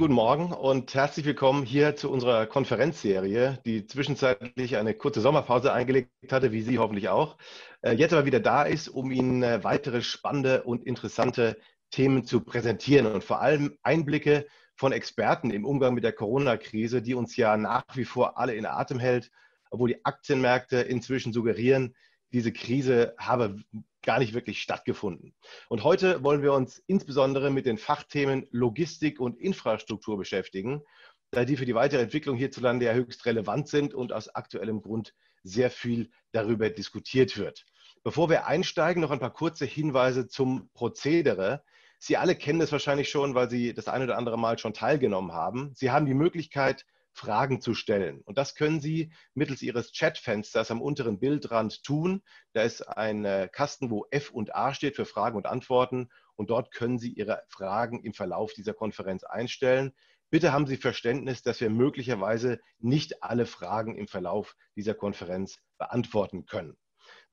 guten Morgen und herzlich willkommen hier zu unserer Konferenzserie, die zwischenzeitlich eine kurze Sommerpause eingelegt hatte, wie Sie hoffentlich auch. Äh, jetzt aber wieder da ist, um Ihnen äh, weitere spannende und interessante Themen zu präsentieren und vor allem Einblicke von Experten im Umgang mit der Corona-Krise, die uns ja nach wie vor alle in Atem hält, obwohl die Aktienmärkte inzwischen suggerieren, diese Krise habe gar nicht wirklich stattgefunden. Und heute wollen wir uns insbesondere mit den Fachthemen Logistik und Infrastruktur beschäftigen, da die für die weitere Entwicklung hierzulande ja höchst relevant sind und aus aktuellem Grund sehr viel darüber diskutiert wird. Bevor wir einsteigen, noch ein paar kurze Hinweise zum Prozedere. Sie alle kennen es wahrscheinlich schon, weil Sie das ein oder andere Mal schon teilgenommen haben. Sie haben die Möglichkeit, Fragen zu stellen. Und das können Sie mittels Ihres Chatfensters am unteren Bildrand tun. Da ist ein äh, Kasten, wo F und A steht für Fragen und Antworten. Und dort können Sie Ihre Fragen im Verlauf dieser Konferenz einstellen. Bitte haben Sie Verständnis, dass wir möglicherweise nicht alle Fragen im Verlauf dieser Konferenz beantworten können.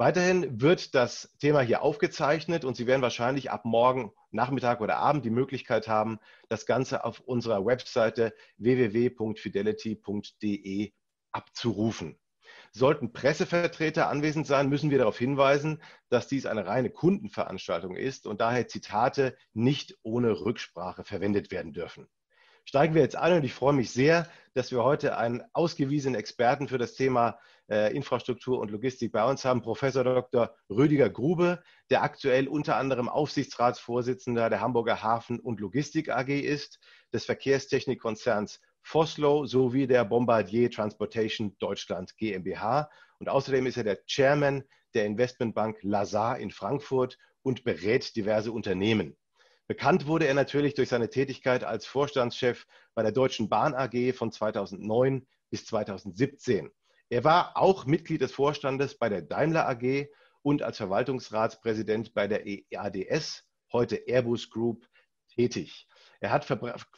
Weiterhin wird das Thema hier aufgezeichnet und Sie werden wahrscheinlich ab morgen Nachmittag oder Abend die Möglichkeit haben, das Ganze auf unserer Webseite www.fidelity.de abzurufen. Sollten Pressevertreter anwesend sein, müssen wir darauf hinweisen, dass dies eine reine Kundenveranstaltung ist und daher Zitate nicht ohne Rücksprache verwendet werden dürfen. Steigen wir jetzt ein und ich freue mich sehr, dass wir heute einen ausgewiesenen Experten für das Thema äh, Infrastruktur und Logistik bei uns haben, Professor Dr. Rüdiger Grube, der aktuell unter anderem Aufsichtsratsvorsitzender der Hamburger Hafen- und Logistik AG ist, des Verkehrstechnikkonzerns Foslo sowie der Bombardier Transportation Deutschland GmbH. Und außerdem ist er der Chairman der Investmentbank Lazar in Frankfurt und berät diverse Unternehmen. Bekannt wurde er natürlich durch seine Tätigkeit als Vorstandschef bei der Deutschen Bahn AG von 2009 bis 2017. Er war auch Mitglied des Vorstandes bei der Daimler AG und als Verwaltungsratspräsident bei der EADS, heute Airbus Group, tätig. Er hat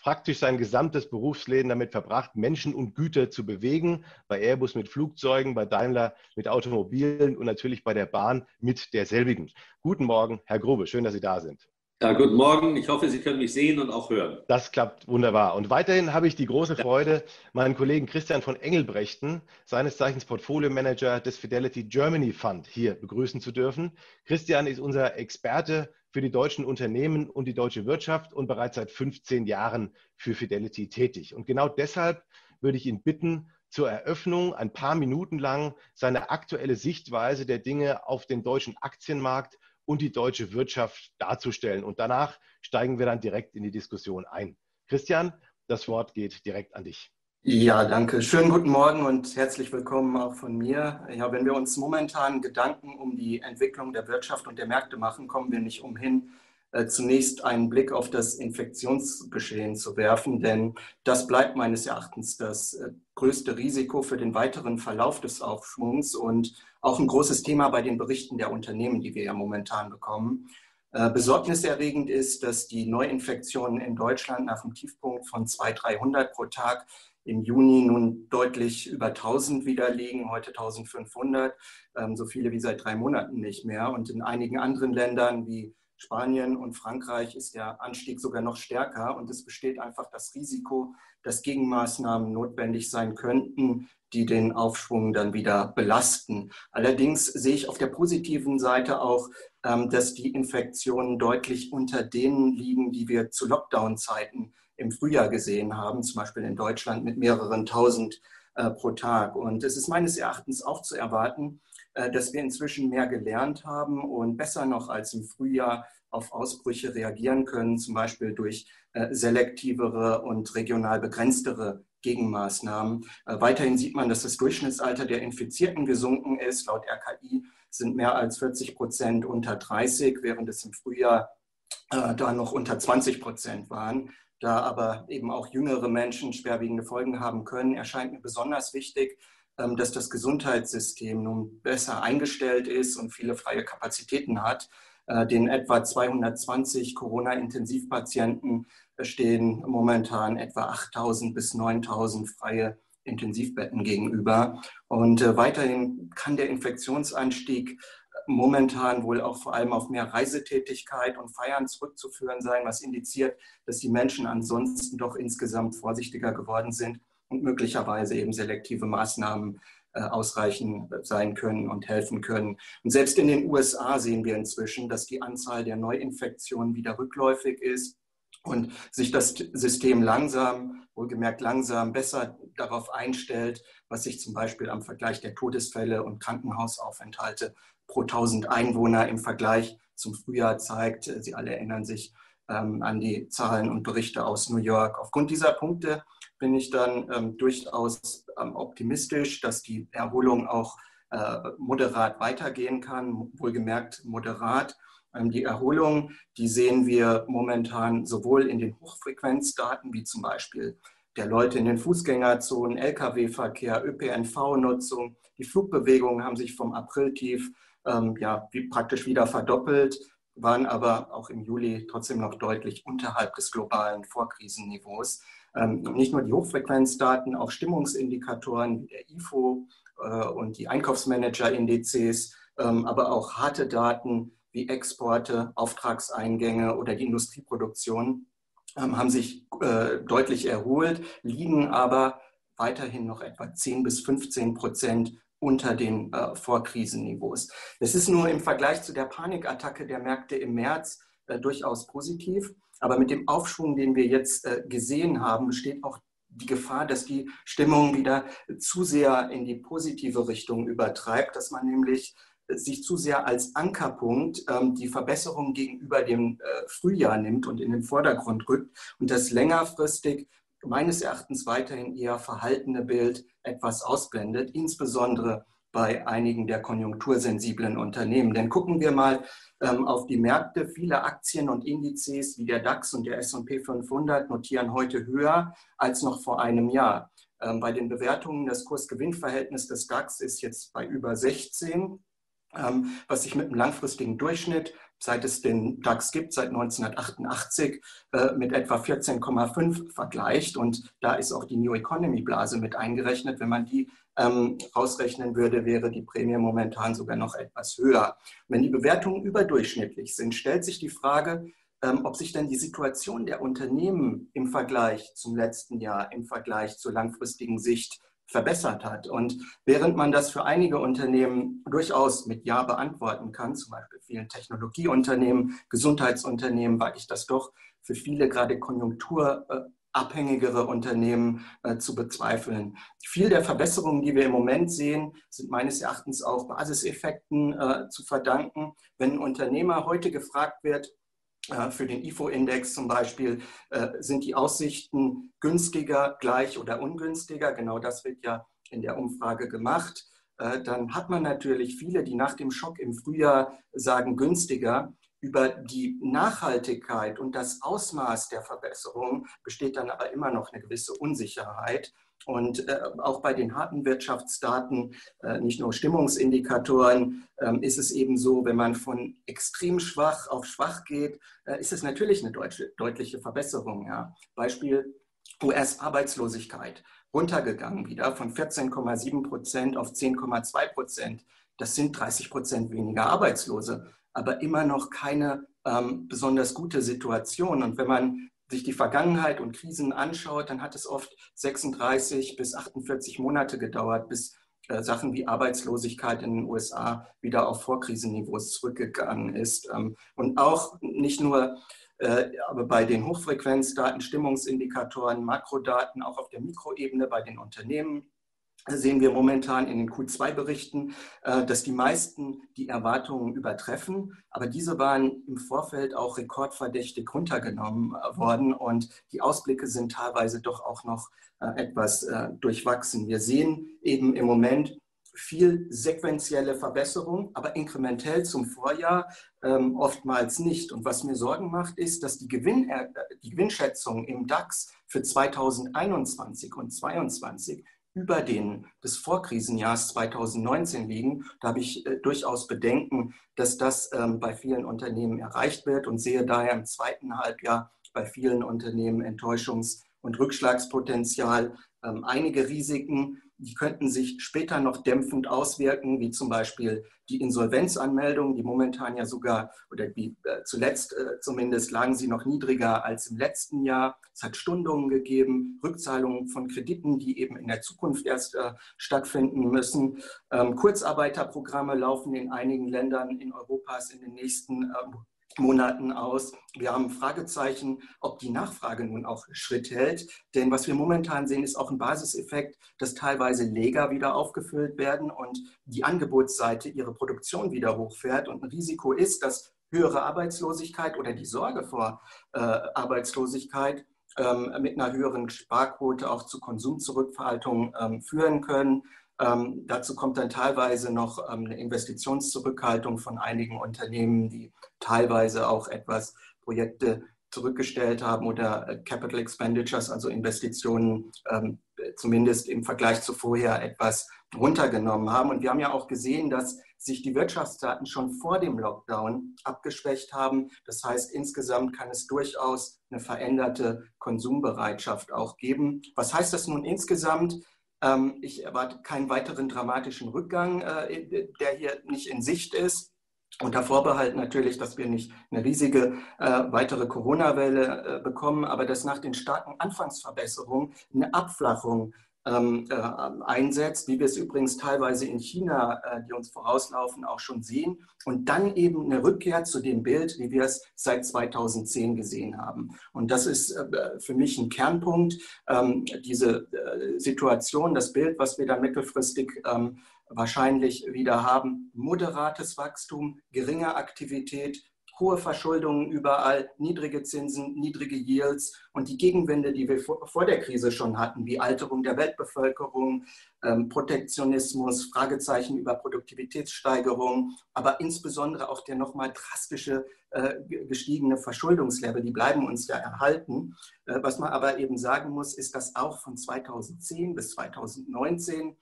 praktisch sein gesamtes Berufsleben damit verbracht, Menschen und Güter zu bewegen. Bei Airbus mit Flugzeugen, bei Daimler mit Automobilen und natürlich bei der Bahn mit derselbigen. Guten Morgen, Herr Grobe. Schön, dass Sie da sind. Ja, guten Morgen. Ich hoffe, Sie können mich sehen und auch hören. Das klappt wunderbar. Und weiterhin habe ich die große Freude, meinen Kollegen Christian von Engelbrechten, seines Zeichens Portfolio Manager des Fidelity Germany Fund, hier begrüßen zu dürfen. Christian ist unser Experte für die deutschen Unternehmen und die deutsche Wirtschaft und bereits seit 15 Jahren für Fidelity tätig. Und genau deshalb würde ich ihn bitten, zur Eröffnung ein paar Minuten lang seine aktuelle Sichtweise der Dinge auf den deutschen Aktienmarkt und die deutsche Wirtschaft darzustellen. Und danach steigen wir dann direkt in die Diskussion ein. Christian, das Wort geht direkt an dich. Ja, danke. Schönen guten Morgen und herzlich willkommen auch von mir. Ja, wenn wir uns momentan Gedanken um die Entwicklung der Wirtschaft und der Märkte machen, kommen wir nicht umhin, äh, zunächst einen Blick auf das Infektionsgeschehen zu werfen, denn das bleibt meines Erachtens das äh, größte Risiko für den weiteren Verlauf des Aufschwungs und auch ein großes Thema bei den Berichten der Unternehmen, die wir ja momentan bekommen. Äh, besorgniserregend ist, dass die Neuinfektionen in Deutschland nach dem Tiefpunkt von 200, 300 pro Tag im Juni nun deutlich über 1000 wieder liegen, heute 1500, ähm, so viele wie seit drei Monaten nicht mehr. Und in einigen anderen Ländern wie Spanien und Frankreich ist der Anstieg sogar noch stärker und es besteht einfach das Risiko, dass Gegenmaßnahmen notwendig sein könnten, die den Aufschwung dann wieder belasten. Allerdings sehe ich auf der positiven Seite auch, ähm, dass die Infektionen deutlich unter denen liegen, die wir zu Lockdown-Zeiten im Frühjahr gesehen haben, zum Beispiel in Deutschland mit mehreren tausend äh, pro Tag. Und es ist meines Erachtens auch zu erwarten, äh, dass wir inzwischen mehr gelernt haben und besser noch als im Frühjahr auf Ausbrüche reagieren können, zum Beispiel durch äh, selektivere und regional begrenztere Gegenmaßnahmen. Äh, weiterhin sieht man, dass das Durchschnittsalter der Infizierten gesunken ist. Laut RKI sind mehr als 40 Prozent unter 30, während es im Frühjahr da noch unter 20 Prozent waren. Da aber eben auch jüngere Menschen schwerwiegende Folgen haben können, erscheint mir besonders wichtig, ähm, dass das Gesundheitssystem nun besser eingestellt ist und viele freie Kapazitäten hat. Äh, den etwa 220 Corona-Intensivpatienten stehen momentan etwa 8000 bis 9000 freie Intensivbetten gegenüber. Und äh, weiterhin kann der Infektionsanstieg momentan wohl auch vor allem auf mehr Reisetätigkeit und Feiern zurückzuführen sein, was indiziert, dass die Menschen ansonsten doch insgesamt vorsichtiger geworden sind und möglicherweise eben selektive Maßnahmen äh, ausreichend sein können und helfen können. Und selbst in den USA sehen wir inzwischen, dass die Anzahl der Neuinfektionen wieder rückläufig ist und sich das System langsam, wohlgemerkt langsam, besser darauf einstellt, was sich zum Beispiel am Vergleich der Todesfälle und Krankenhausaufenthalte pro 1000 Einwohner im Vergleich zum Frühjahr zeigt. Sie alle erinnern sich ähm, an die Zahlen und Berichte aus New York. Aufgrund dieser Punkte bin ich dann ähm, durchaus ähm, optimistisch, dass die Erholung auch äh, moderat weitergehen kann, wohlgemerkt moderat. Ähm, die Erholung, die sehen wir momentan sowohl in den Hochfrequenzdaten, wie zum Beispiel der Leute in den Fußgängerzonen, Lkw-Verkehr, ÖPNV-Nutzung. Die Flugbewegungen haben sich vom Apriltief ähm, ja, wie praktisch wieder verdoppelt, waren aber auch im Juli trotzdem noch deutlich unterhalb des globalen Vorkrisenniveaus. Ähm, nicht nur die Hochfrequenzdaten, auch Stimmungsindikatoren wie der IFO äh, und die Einkaufsmanager-Indizes, ähm, aber auch harte Daten wie Exporte, Auftragseingänge oder die Industrieproduktion ähm, haben sich äh, deutlich erholt, liegen aber weiterhin noch etwa 10 bis 15 Prozent unter den äh, Vorkrisenniveaus. Das ist nur im Vergleich zu der Panikattacke der Märkte im März äh, durchaus positiv. Aber mit dem Aufschwung, den wir jetzt gesehen haben, besteht auch die Gefahr, dass die Stimmung wieder zu sehr in die positive Richtung übertreibt, dass man nämlich sich zu sehr als Ankerpunkt ähm, die Verbesserung gegenüber dem äh, Frühjahr nimmt und in den Vordergrund rückt und das längerfristig meines Erachtens weiterhin eher verhaltene Bild etwas ausblendet, insbesondere bei einigen der konjunktursensiblen Unternehmen. Denn gucken wir mal ähm, auf die Märkte. Viele Aktien und Indizes wie der DAX und der S&P 500 notieren heute höher als noch vor einem Jahr. Ähm, bei den Bewertungen das Kurs-Gewinn-Verhältnis des DAX ist jetzt bei über 16 ähm, was sich mit einem langfristigen Durchschnitt, seit es den DAX gibt, seit 1988, äh, mit etwa 14,5 vergleicht. Und da ist auch die New Economy Blase mit eingerechnet. Wenn man die ähm, rausrechnen würde, wäre die Prämie momentan sogar noch etwas höher. Wenn die Bewertungen überdurchschnittlich sind, stellt sich die Frage, ähm, ob sich denn die Situation der Unternehmen im Vergleich zum letzten Jahr, im Vergleich zur langfristigen Sicht verbessert hat. Und während man das für einige Unternehmen durchaus mit Ja beantworten kann, zum Beispiel vielen Technologieunternehmen, Gesundheitsunternehmen, wage ich das doch für viele gerade konjunkturabhängigere Unternehmen äh, zu bezweifeln. Viel der Verbesserungen, die wir im Moment sehen, sind meines Erachtens auch Basiseffekten äh, zu verdanken. Wenn ein Unternehmer heute gefragt wird, für den IFO-Index zum Beispiel äh, sind die Aussichten günstiger, gleich oder ungünstiger. Genau das wird ja in der Umfrage gemacht. Äh, dann hat man natürlich viele, die nach dem Schock im Frühjahr sagen günstiger. Über die Nachhaltigkeit und das Ausmaß der Verbesserung besteht dann aber immer noch eine gewisse Unsicherheit. Und äh, auch bei den harten Wirtschaftsdaten, äh, nicht nur Stimmungsindikatoren, äh, ist es eben so, wenn man von extrem schwach auf schwach geht, äh, ist es natürlich eine deutsche, deutliche Verbesserung. Ja. Beispiel US-Arbeitslosigkeit, runtergegangen wieder von 14,7 Prozent auf 10,2 Prozent. Das sind 30 Prozent weniger Arbeitslose, aber immer noch keine ähm, besonders gute Situation. Und wenn man sich die Vergangenheit und Krisen anschaut, dann hat es oft 36 bis 48 Monate gedauert, bis äh, Sachen wie Arbeitslosigkeit in den USA wieder auf Vorkrisenniveaus zurückgegangen ist. Ähm, und auch nicht nur äh, aber bei den Hochfrequenzdaten, Stimmungsindikatoren, Makrodaten, auch auf der Mikroebene bei den Unternehmen sehen wir momentan in den Q2-Berichten, äh, dass die meisten die Erwartungen übertreffen. Aber diese waren im Vorfeld auch rekordverdächtig runtergenommen äh, worden und die Ausblicke sind teilweise doch auch noch äh, etwas durchwachsen. Wir sehen eben im Moment viel sequentielle Verbesserung, aber inkrementell zum Vorjahr ähm, oftmals nicht. Und was mir Sorgen macht, ist, dass die, Gewinn, die Gewinnschätzung im DAX für 2021 und 2022 über den des Vorkrisenjahrs 2019 liegen. Da habe ich äh, durchaus Bedenken, dass das ähm, bei vielen Unternehmen erreicht wird und sehe daher im zweiten Halbjahr bei vielen Unternehmen Enttäuschungs- und Rückschlagspotenzial. Ähm, einige Risiken, Die könnten sich später noch dämpfend auswirken, wie zum Beispiel die Insolvenzanmeldungen, die momentan ja sogar oder wie äh, zuletzt äh, zumindest lagen sie noch niedriger als im letzten Jahr. Es hat Stundungen gegeben, Rückzahlungen von Krediten, die eben in der Zukunft erst äh, stattfinden müssen. Ähm, Kurzarbeiterprogramme laufen in einigen Ländern in Europas in den nächsten ähm, Monaten aus. Wir haben Fragezeichen, ob die Nachfrage nun auch Schritt hält. Denn was wir momentan sehen, ist auch ein Basiseffekt, dass teilweise Leger wieder aufgefüllt werden und die Angebotsseite ihre Produktion wieder hochfährt. Und ein Risiko ist, dass höhere Arbeitslosigkeit oder die Sorge vor äh, Arbeitslosigkeit ähm, mit einer höheren Sparquote auch zu Konsumzurückhaltung ähm, führen können. Ähm, dazu kommt dann teilweise noch ähm, eine Investitionszurückhaltung von einigen Unternehmen, die teilweise auch etwas Projekte zurückgestellt haben oder äh, Capital Expenditures, also Investitionen ähm, zumindest im Vergleich zu vorher etwas runtergenommen haben. Und wir haben ja auch gesehen, dass sich die Wirtschaftsdaten schon vor dem Lockdown abgeschwächt haben. Das heißt, insgesamt kann es durchaus eine veränderte Konsumbereitschaft auch geben. Was heißt das nun insgesamt? Ähm, ich erwarte keinen weiteren dramatischen Rückgang, äh, der hier nicht in Sicht ist. Unter Vorbehalt natürlich, dass wir nicht eine riesige äh, weitere Corona-Welle äh, bekommen, aber dass nach den starken Anfangsverbesserungen eine Abflachung ähm, äh, einsetzt, wie wir es übrigens teilweise in China, äh, die uns vorauslaufen, auch schon sehen. Und dann eben eine Rückkehr zu dem Bild, wie wir es seit 2010 gesehen haben. Und das ist äh, für mich ein Kernpunkt, ähm, diese äh, Situation, das Bild, was wir da mittelfristig ähm, wahrscheinlich wieder haben. Moderates Wachstum, geringe Aktivität, hohe Verschuldungen überall, niedrige Zinsen, niedrige Yields und die Gegenwände, die wir vor der Krise schon hatten, wie Alterung der Weltbevölkerung, ähm, Protektionismus, Fragezeichen über Produktivitätssteigerung, aber insbesondere auch der nochmal drastische äh, gestiegene Verschuldungslevel, die bleiben uns ja erhalten. Äh, was man aber eben sagen muss, ist, dass auch von 2010 bis 2019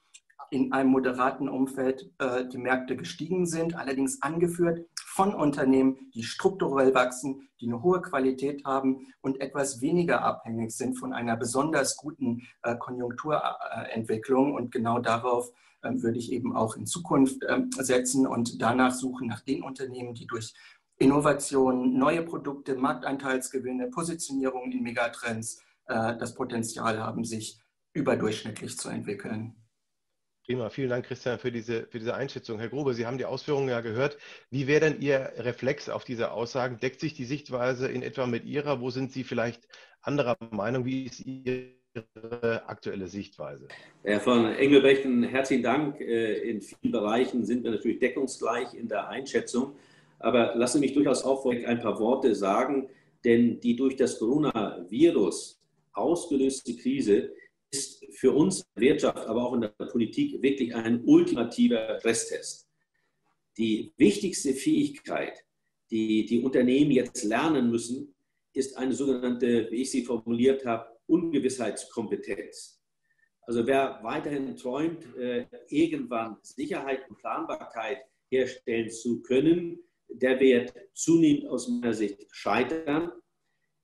in einem moderaten Umfeld äh, die Märkte gestiegen sind, allerdings angeführt von Unternehmen, die strukturell wachsen, die eine hohe Qualität haben und etwas weniger abhängig sind von einer besonders guten äh, Konjunkturentwicklung. Und genau darauf äh, würde ich eben auch in Zukunft ähm, setzen und danach suchen nach den Unternehmen, die durch Innovation, neue Produkte, Marktanteilsgewinne, Positionierung in Megatrends äh, das Potenzial haben, sich überdurchschnittlich zu entwickeln. Prima, vielen Dank, Christian, für diese, für diese Einschätzung. Herr Grube, Sie haben die Ausführungen ja gehört. Wie wäre denn Ihr Reflex auf diese Aussagen? Deckt sich die Sichtweise in etwa mit Ihrer? Wo sind Sie vielleicht anderer Meinung? Wie ist Ihre aktuelle Sichtweise? Herr von Engelbrecht, herzlichen Dank. Äh, in vielen Bereichen sind wir natürlich deckungsgleich in der Einschätzung. Aber lassen Sie mich durchaus auch ein paar Worte sagen, denn die durch das Coronavirus ausgelöste Krise ist für uns Wirtschaft, aber auch in der Politik wirklich ein ultimativer Stresstest. Die wichtigste Fähigkeit, die die Unternehmen jetzt lernen müssen, ist eine sogenannte, wie ich sie formuliert habe, Ungewissheitskompetenz. Also wer weiterhin träumt, äh, irgendwann Sicherheit und Planbarkeit herstellen zu können, der wird zunehmend aus meiner Sicht scheitern.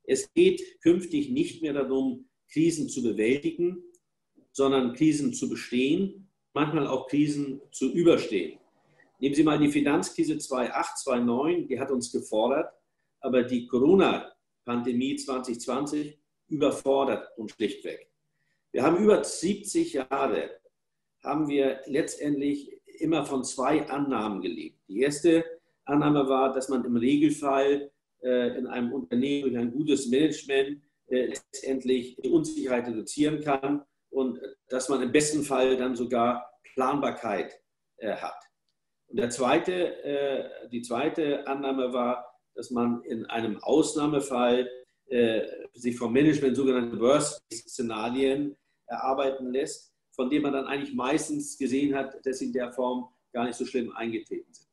Es geht künftig nicht mehr darum, Krisen zu bewältigen, sondern Krisen zu bestehen, manchmal auch Krisen zu überstehen. Nehmen Sie mal die Finanzkrise 2008, 2009, die hat uns gefordert, aber die Corona-Pandemie 2020 überfordert uns schlichtweg. Wir haben über 70 Jahre, haben wir letztendlich immer von zwei Annahmen gelebt. Die erste Annahme war, dass man im Regelfall äh, in einem Unternehmen durch ein gutes Management letztendlich die Unsicherheit reduzieren kann und dass man im besten Fall dann sogar Planbarkeit äh, hat. Und der zweite, äh, die zweite Annahme war, dass man in einem Ausnahmefall sich vom Management sogenannte Worst-Szenarien erarbeiten lässt, von denen man dann eigentlich meistens gesehen hat, dass sie in der Form gar nicht so schlimm eingetreten sind.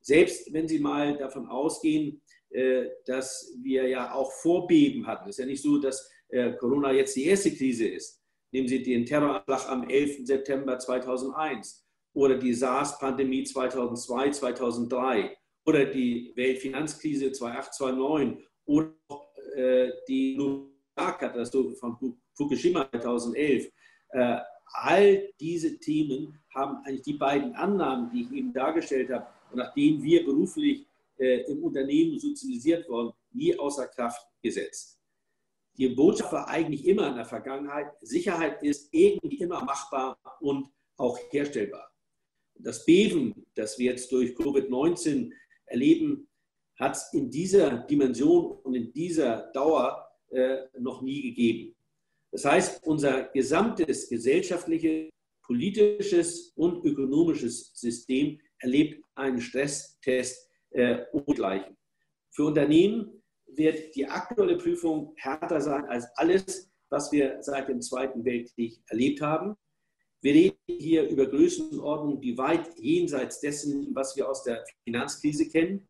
Selbst wenn Sie mal davon ausgehen, äh, dass wir ja auch Vorbeben hatten. Es ist ja nicht so, dass äh, Corona jetzt die erste Krise ist. Nehmen Sie den Terroranschlag am 11. September 2001 oder die SARS-Pandemie 2002, 2003 oder die Weltfinanzkrise 2008, 2009 oder äh, die Nuklearkatastrophe von Fukushima 2011. all diese Themen haben eigentlich die beiden Annahmen, die ich eben dargestellt habe, und nach denen wir beruflich äh, im Unternehmen sozialisiert worden, nie außer Kraft gesetzt. Die Botschaft war eigentlich immer in der Vergangenheit, Sicherheit ist irgendwie immer machbar und auch herstellbar. Das Beben, das wir jetzt durch Covid-19 erleben, hat es in dieser Dimension und in dieser Dauer äh, noch nie gegeben. Das heißt, unser gesamtes gesellschaftliches, politisches und ökonomisches System erlebt einen Stresstest äh, ungleichen. Für Unternehmen wird die aktuelle Prüfung härter sein als alles, was wir seit dem Zweiten Weltkrieg erlebt haben. Wir reden hier über Größenordnungen, die weit jenseits dessen, was wir aus der Finanzkrise kennen.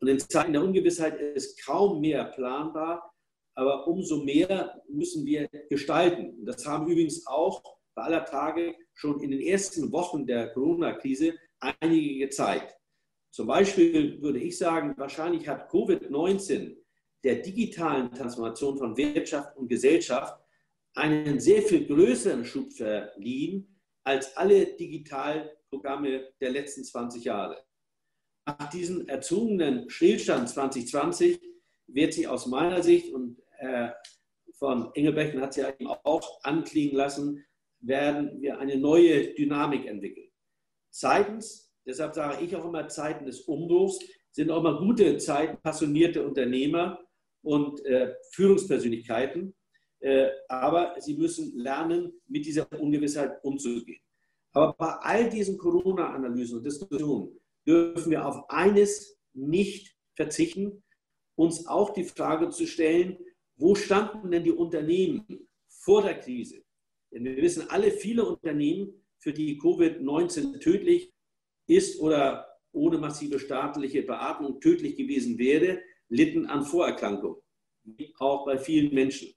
Und in Zeiten der Ungewissheit ist kaum mehr planbar, aber umso mehr müssen wir gestalten. Und das haben übrigens auch bei aller Tage schon in den ersten Wochen der Corona-Krise einige gezeigt. Zum Beispiel würde ich sagen, wahrscheinlich hat Covid-19 der digitalen Transformation von Wirtschaft und Gesellschaft einen sehr viel größeren Schub verliehen als alle Digitalprogramme der letzten 20 Jahre. Nach diesem erzwungenen Stillstand 2020 wird sich aus meiner Sicht, und äh, von Engelbecken hat sie ja auch anklingen lassen, werden wir eine neue Dynamik entwickeln. Zweitens, deshalb sage ich auch immer, Zeiten des Umbruchs sind auch immer gute Zeiten, passionierte Unternehmer und äh, Führungspersönlichkeiten. Äh, aber sie müssen lernen, mit dieser Ungewissheit umzugehen. Aber bei all diesen Corona-Analysen und Diskussionen dürfen wir auf eines nicht verzichten, uns auch die Frage zu stellen, wo standen denn die Unternehmen vor der Krise? Denn wir wissen alle, viele Unternehmen für die Covid-19 tödlich ist oder ohne massive staatliche Beatmung tödlich gewesen wäre, litten an Vorerkrankungen, auch bei vielen Menschen.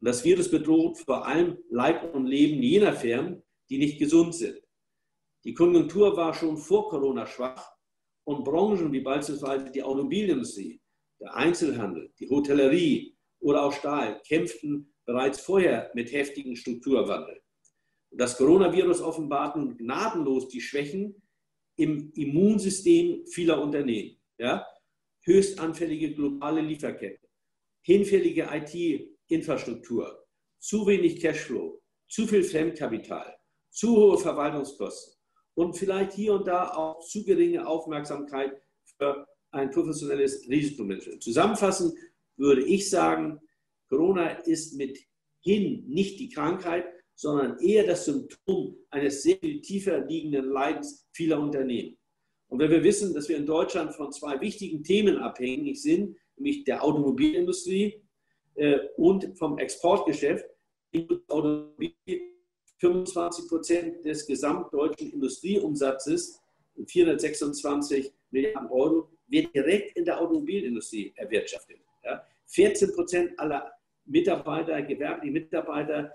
Das Virus bedroht vor allem Leib und Leben jener Firmen, die nicht gesund sind. Die Konjunktur war schon vor Corona schwach und Branchen wie beispielsweise die Automobilindustrie, der Einzelhandel, die Hotellerie oder auch Stahl kämpften bereits vorher mit heftigen Strukturwandel. Das Coronavirus offenbart nun gnadenlos die Schwächen im Immunsystem vieler Unternehmen. Ja? Höchst anfällige globale Lieferketten, hinfällige IT-Infrastruktur, zu wenig Cashflow, zu viel Fremdkapital, zu hohe Verwaltungskosten und vielleicht hier und da auch zu geringe Aufmerksamkeit für ein professionelles Risikomanagement. Zusammenfassend würde ich sagen, Corona ist mithin nicht die Krankheit, sondern eher das Symptom eines sehr viel tiefer liegenden Leidens vieler Unternehmen. Und wenn wir wissen, dass wir in Deutschland von zwei wichtigen Themen abhängig sind, nämlich der Automobilindustrie äh, und vom Exportgeschäft, 25 Prozent des gesamtdeutschen Industrieumsatzes, 426 Milliarden Euro, wird direkt in der Automobilindustrie erwirtschaftet. 14 Prozent aller Mitarbeiter, gewerbliche Mitarbeiter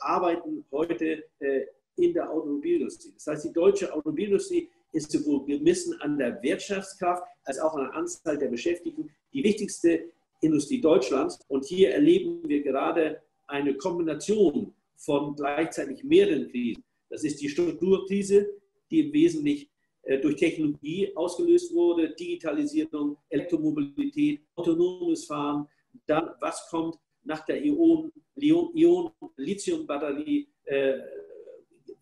arbeiten heute äh, in der Automobilindustrie. Das heißt, die deutsche Automobilindustrie ist sowohl gemessen an der Wirtschaftskraft als auch an der Anzahl der Beschäftigten die wichtigste Industrie Deutschlands. Und hier erleben wir gerade eine Kombination von gleichzeitig mehreren Krisen. Das ist die Strukturkrise, die im Wesentlichen äh, durch Technologie ausgelöst wurde, Digitalisierung, Elektromobilität, autonomes Fahren. Dann, was kommt nach der Ion-Lithium-Batterie, äh,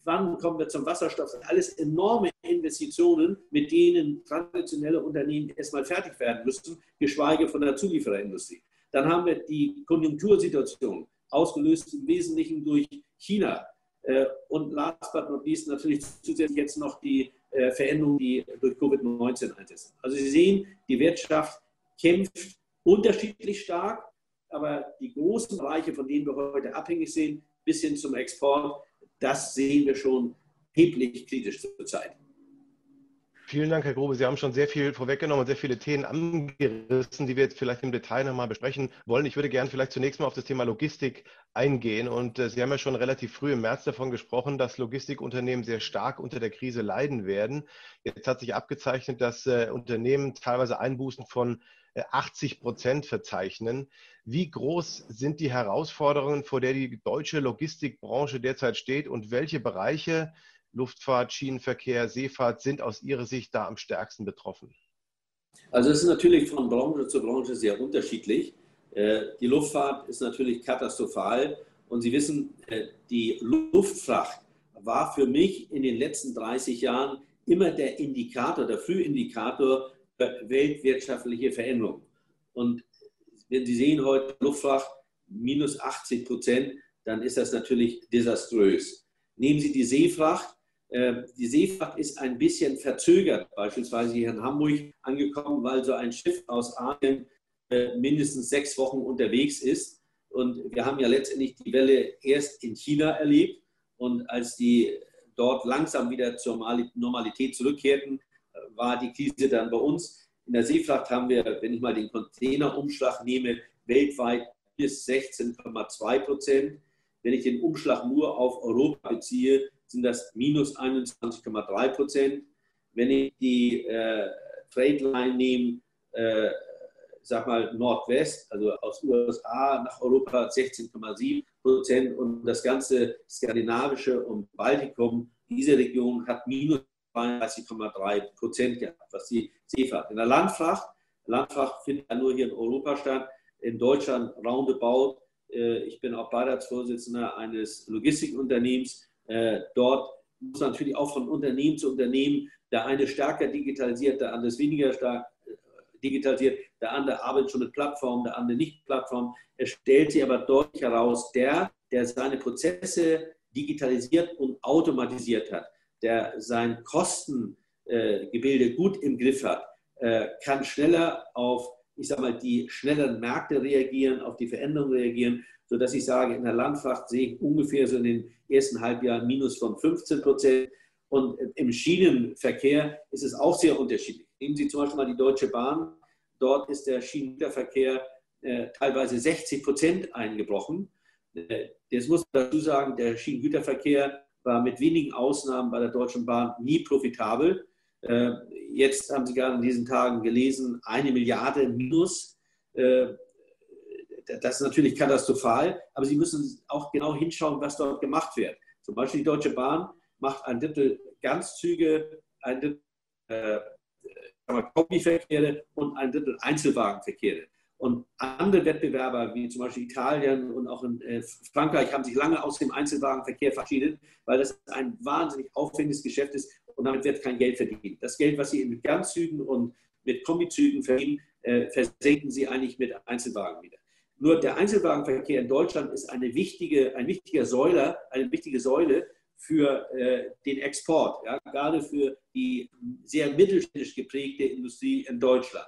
wann kommen wir zum Wasserstoff? Das sind alles enorme Investitionen, mit denen traditionelle Unternehmen erstmal fertig werden müssen, geschweige von der Zuliefererindustrie. Dann haben wir die Konjunktursituation, ausgelöst im Wesentlichen durch China. Äh, und last but not least natürlich zusätzlich jetzt noch die äh, Veränderungen, die durch Covid-19 einsetzen. Also Sie sehen, die Wirtschaft kämpft unterschiedlich stark aber die großen Bereiche, von denen wir heute abhängig sind, bis hin zum Export, das sehen wir schon erheblich kritisch zurzeit. Vielen Dank, Herr Grobe. Sie haben schon sehr viel vorweggenommen und sehr viele Themen angerissen, die wir jetzt vielleicht im Detail nochmal besprechen wollen. Ich würde gerne vielleicht zunächst mal auf das Thema Logistik eingehen. Und äh, Sie haben ja schon relativ früh im März davon gesprochen, dass Logistikunternehmen sehr stark unter der Krise leiden werden. Jetzt hat sich abgezeichnet, dass äh, Unternehmen teilweise Einbußen von 80 Prozent verzeichnen. Wie groß sind die Herausforderungen, vor der die deutsche Logistikbranche derzeit steht und welche Bereiche Luftfahrt, Schienenverkehr, Seefahrt sind aus Ihrer Sicht da am stärksten betroffen? Also es ist natürlich von Branche zu Branche sehr unterschiedlich. Äh, die Luftfahrt ist natürlich katastrophal und Sie wissen, äh, die Luftfracht war für mich in den letzten 30 Jahren immer der Indikator, der Frühindikator weltwirtschaftliche Veränderungen. Und wenn Sie sehen heute Luftfracht minus 80 Prozent, dann ist das natürlich desaströs. Nehmen Sie die Seefracht. Äh, die Seefracht ist ein bisschen verzögert, beispielsweise hier in Hamburg angekommen, weil so ein Schiff aus Asien äh, mindestens sechs Wochen unterwegs ist. Und wir haben ja letztendlich die Welle erst in China erlebt. Und als die dort langsam wieder zur Normalität zurückkehrten, war die Krise dann bei uns. In der Seefracht haben wir, wenn ich mal den Containerumschlag nehme, weltweit bis 16,2 Prozent. Wenn ich den Umschlag nur auf Europa beziehe, sind das minus 21,3 Prozent. Wenn ich die äh, Trade Line nehme, äh, sag mal Nordwest, also aus USA nach Europa 16,7 Prozent und das ganze skandinavische und Baltikum, diese Region hat minus 32,3 Prozent gehabt, was die Seefahrt. In der Landfracht, Landfracht findet ja nur hier in Europa statt, in Deutschland roundabout. Äh, ich bin auch Beiratsvorsitzender eines Logistikunternehmens. Äh, dort muss natürlich auch von Unternehmen zu Unternehmen der eine stärker digitalisiert, der andere weniger stark äh, digitalisiert, der andere arbeitet schon mit Plattformen, der andere nicht Plattformen. Es stellt sich aber deutlich heraus, der, der seine Prozesse digitalisiert und automatisiert hat, der sein Kostengebilde gut im Griff hat, äh, kann schneller auf, ich sage mal, die schnelleren Märkte reagieren, auf die Veränderungen reagieren, sodass ich sage, in der Landfracht sehe ich ungefähr so in den ersten Halbjahren Minus von 15 Prozent. Und im Schienenverkehr ist es auch sehr unterschiedlich. Nehmen Sie zum Beispiel mal die Deutsche Bahn. Dort ist der Schienengüterverkehr äh, teilweise 60 Prozent eingebrochen. Äh, jetzt muss man dazu sagen, der Schienengüterverkehr war mit wenigen Ausnahmen bei der Deutschen Bahn nie profitabel. Äh, jetzt haben Sie gerade in diesen Tagen gelesen, eine Milliarde minus. Äh, das ist natürlich katastrophal, aber Sie müssen auch genau hinschauen, was dort gemacht wird. Zum Beispiel die Deutsche Bahn macht ein Drittel Ganzzüge, ein Drittel äh, Kombiverkehre und ein Drittel Einzelwagenverkehre. Und andere Wettbewerber, wie zum Beispiel Italien und auch in äh, Frankreich, haben sich lange aus dem Einzelwagenverkehr verabschiedet, weil das ein wahnsinnig aufwendiges Geschäft ist und damit wird kein Geld verdient. Das Geld, was sie mit Ganzzügen und mit Kombizügen verdienen, äh, versenken sie eigentlich mit Einzelwagen wieder. Nur der Einzelwagenverkehr in Deutschland ist eine wichtige, ein wichtiger Säule, eine wichtige Säule für äh, den Export, ja, gerade für die sehr mittelständisch geprägte Industrie in Deutschland.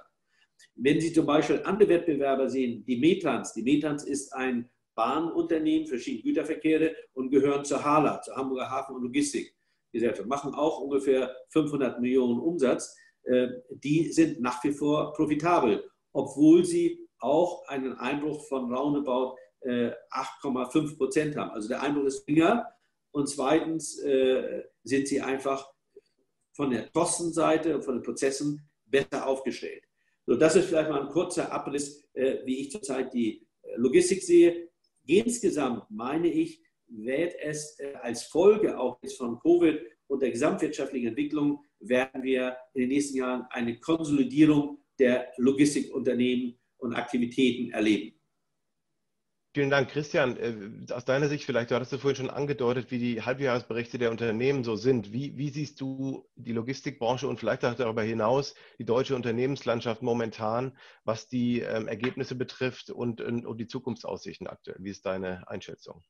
Wenn Sie zum Beispiel andere Wettbewerber sehen, die Metans, die Metans ist ein Bahnunternehmen für Schienengüterverkehre und gehören zur HALA, zur Hamburger Hafen- und Logistikgesellschaft, machen auch ungefähr 500 Millionen Umsatz. Äh, die sind nach wie vor profitabel, obwohl sie auch einen Einbruch von roundabout 8,5 äh, Prozent haben. Also der Einbruch ist geringer und zweitens äh, sind sie einfach von der Kostenseite und von den Prozessen besser aufgestellt. So, das ist vielleicht mal ein kurzer Abriss, äh, wie ich zurzeit die äh, Logistik sehe. Insgesamt meine ich, wird es äh, als Folge auch jetzt von Covid und der gesamtwirtschaftlichen Entwicklung, werden wir in den nächsten Jahren eine Konsolidierung der Logistikunternehmen und Aktivitäten erleben. Vielen Dank, Christian. Äh, aus deiner Sicht vielleicht, du hattest ja vorhin schon angedeutet, wie die Halbjahresberichte der Unternehmen so sind. Wie, wie siehst du die Logistikbranche und vielleicht auch darüber hinaus die deutsche Unternehmenslandschaft momentan, was die ähm, Ergebnisse betrifft und, und die Zukunftsaussichten aktuell? Wie ist deine Einschätzung?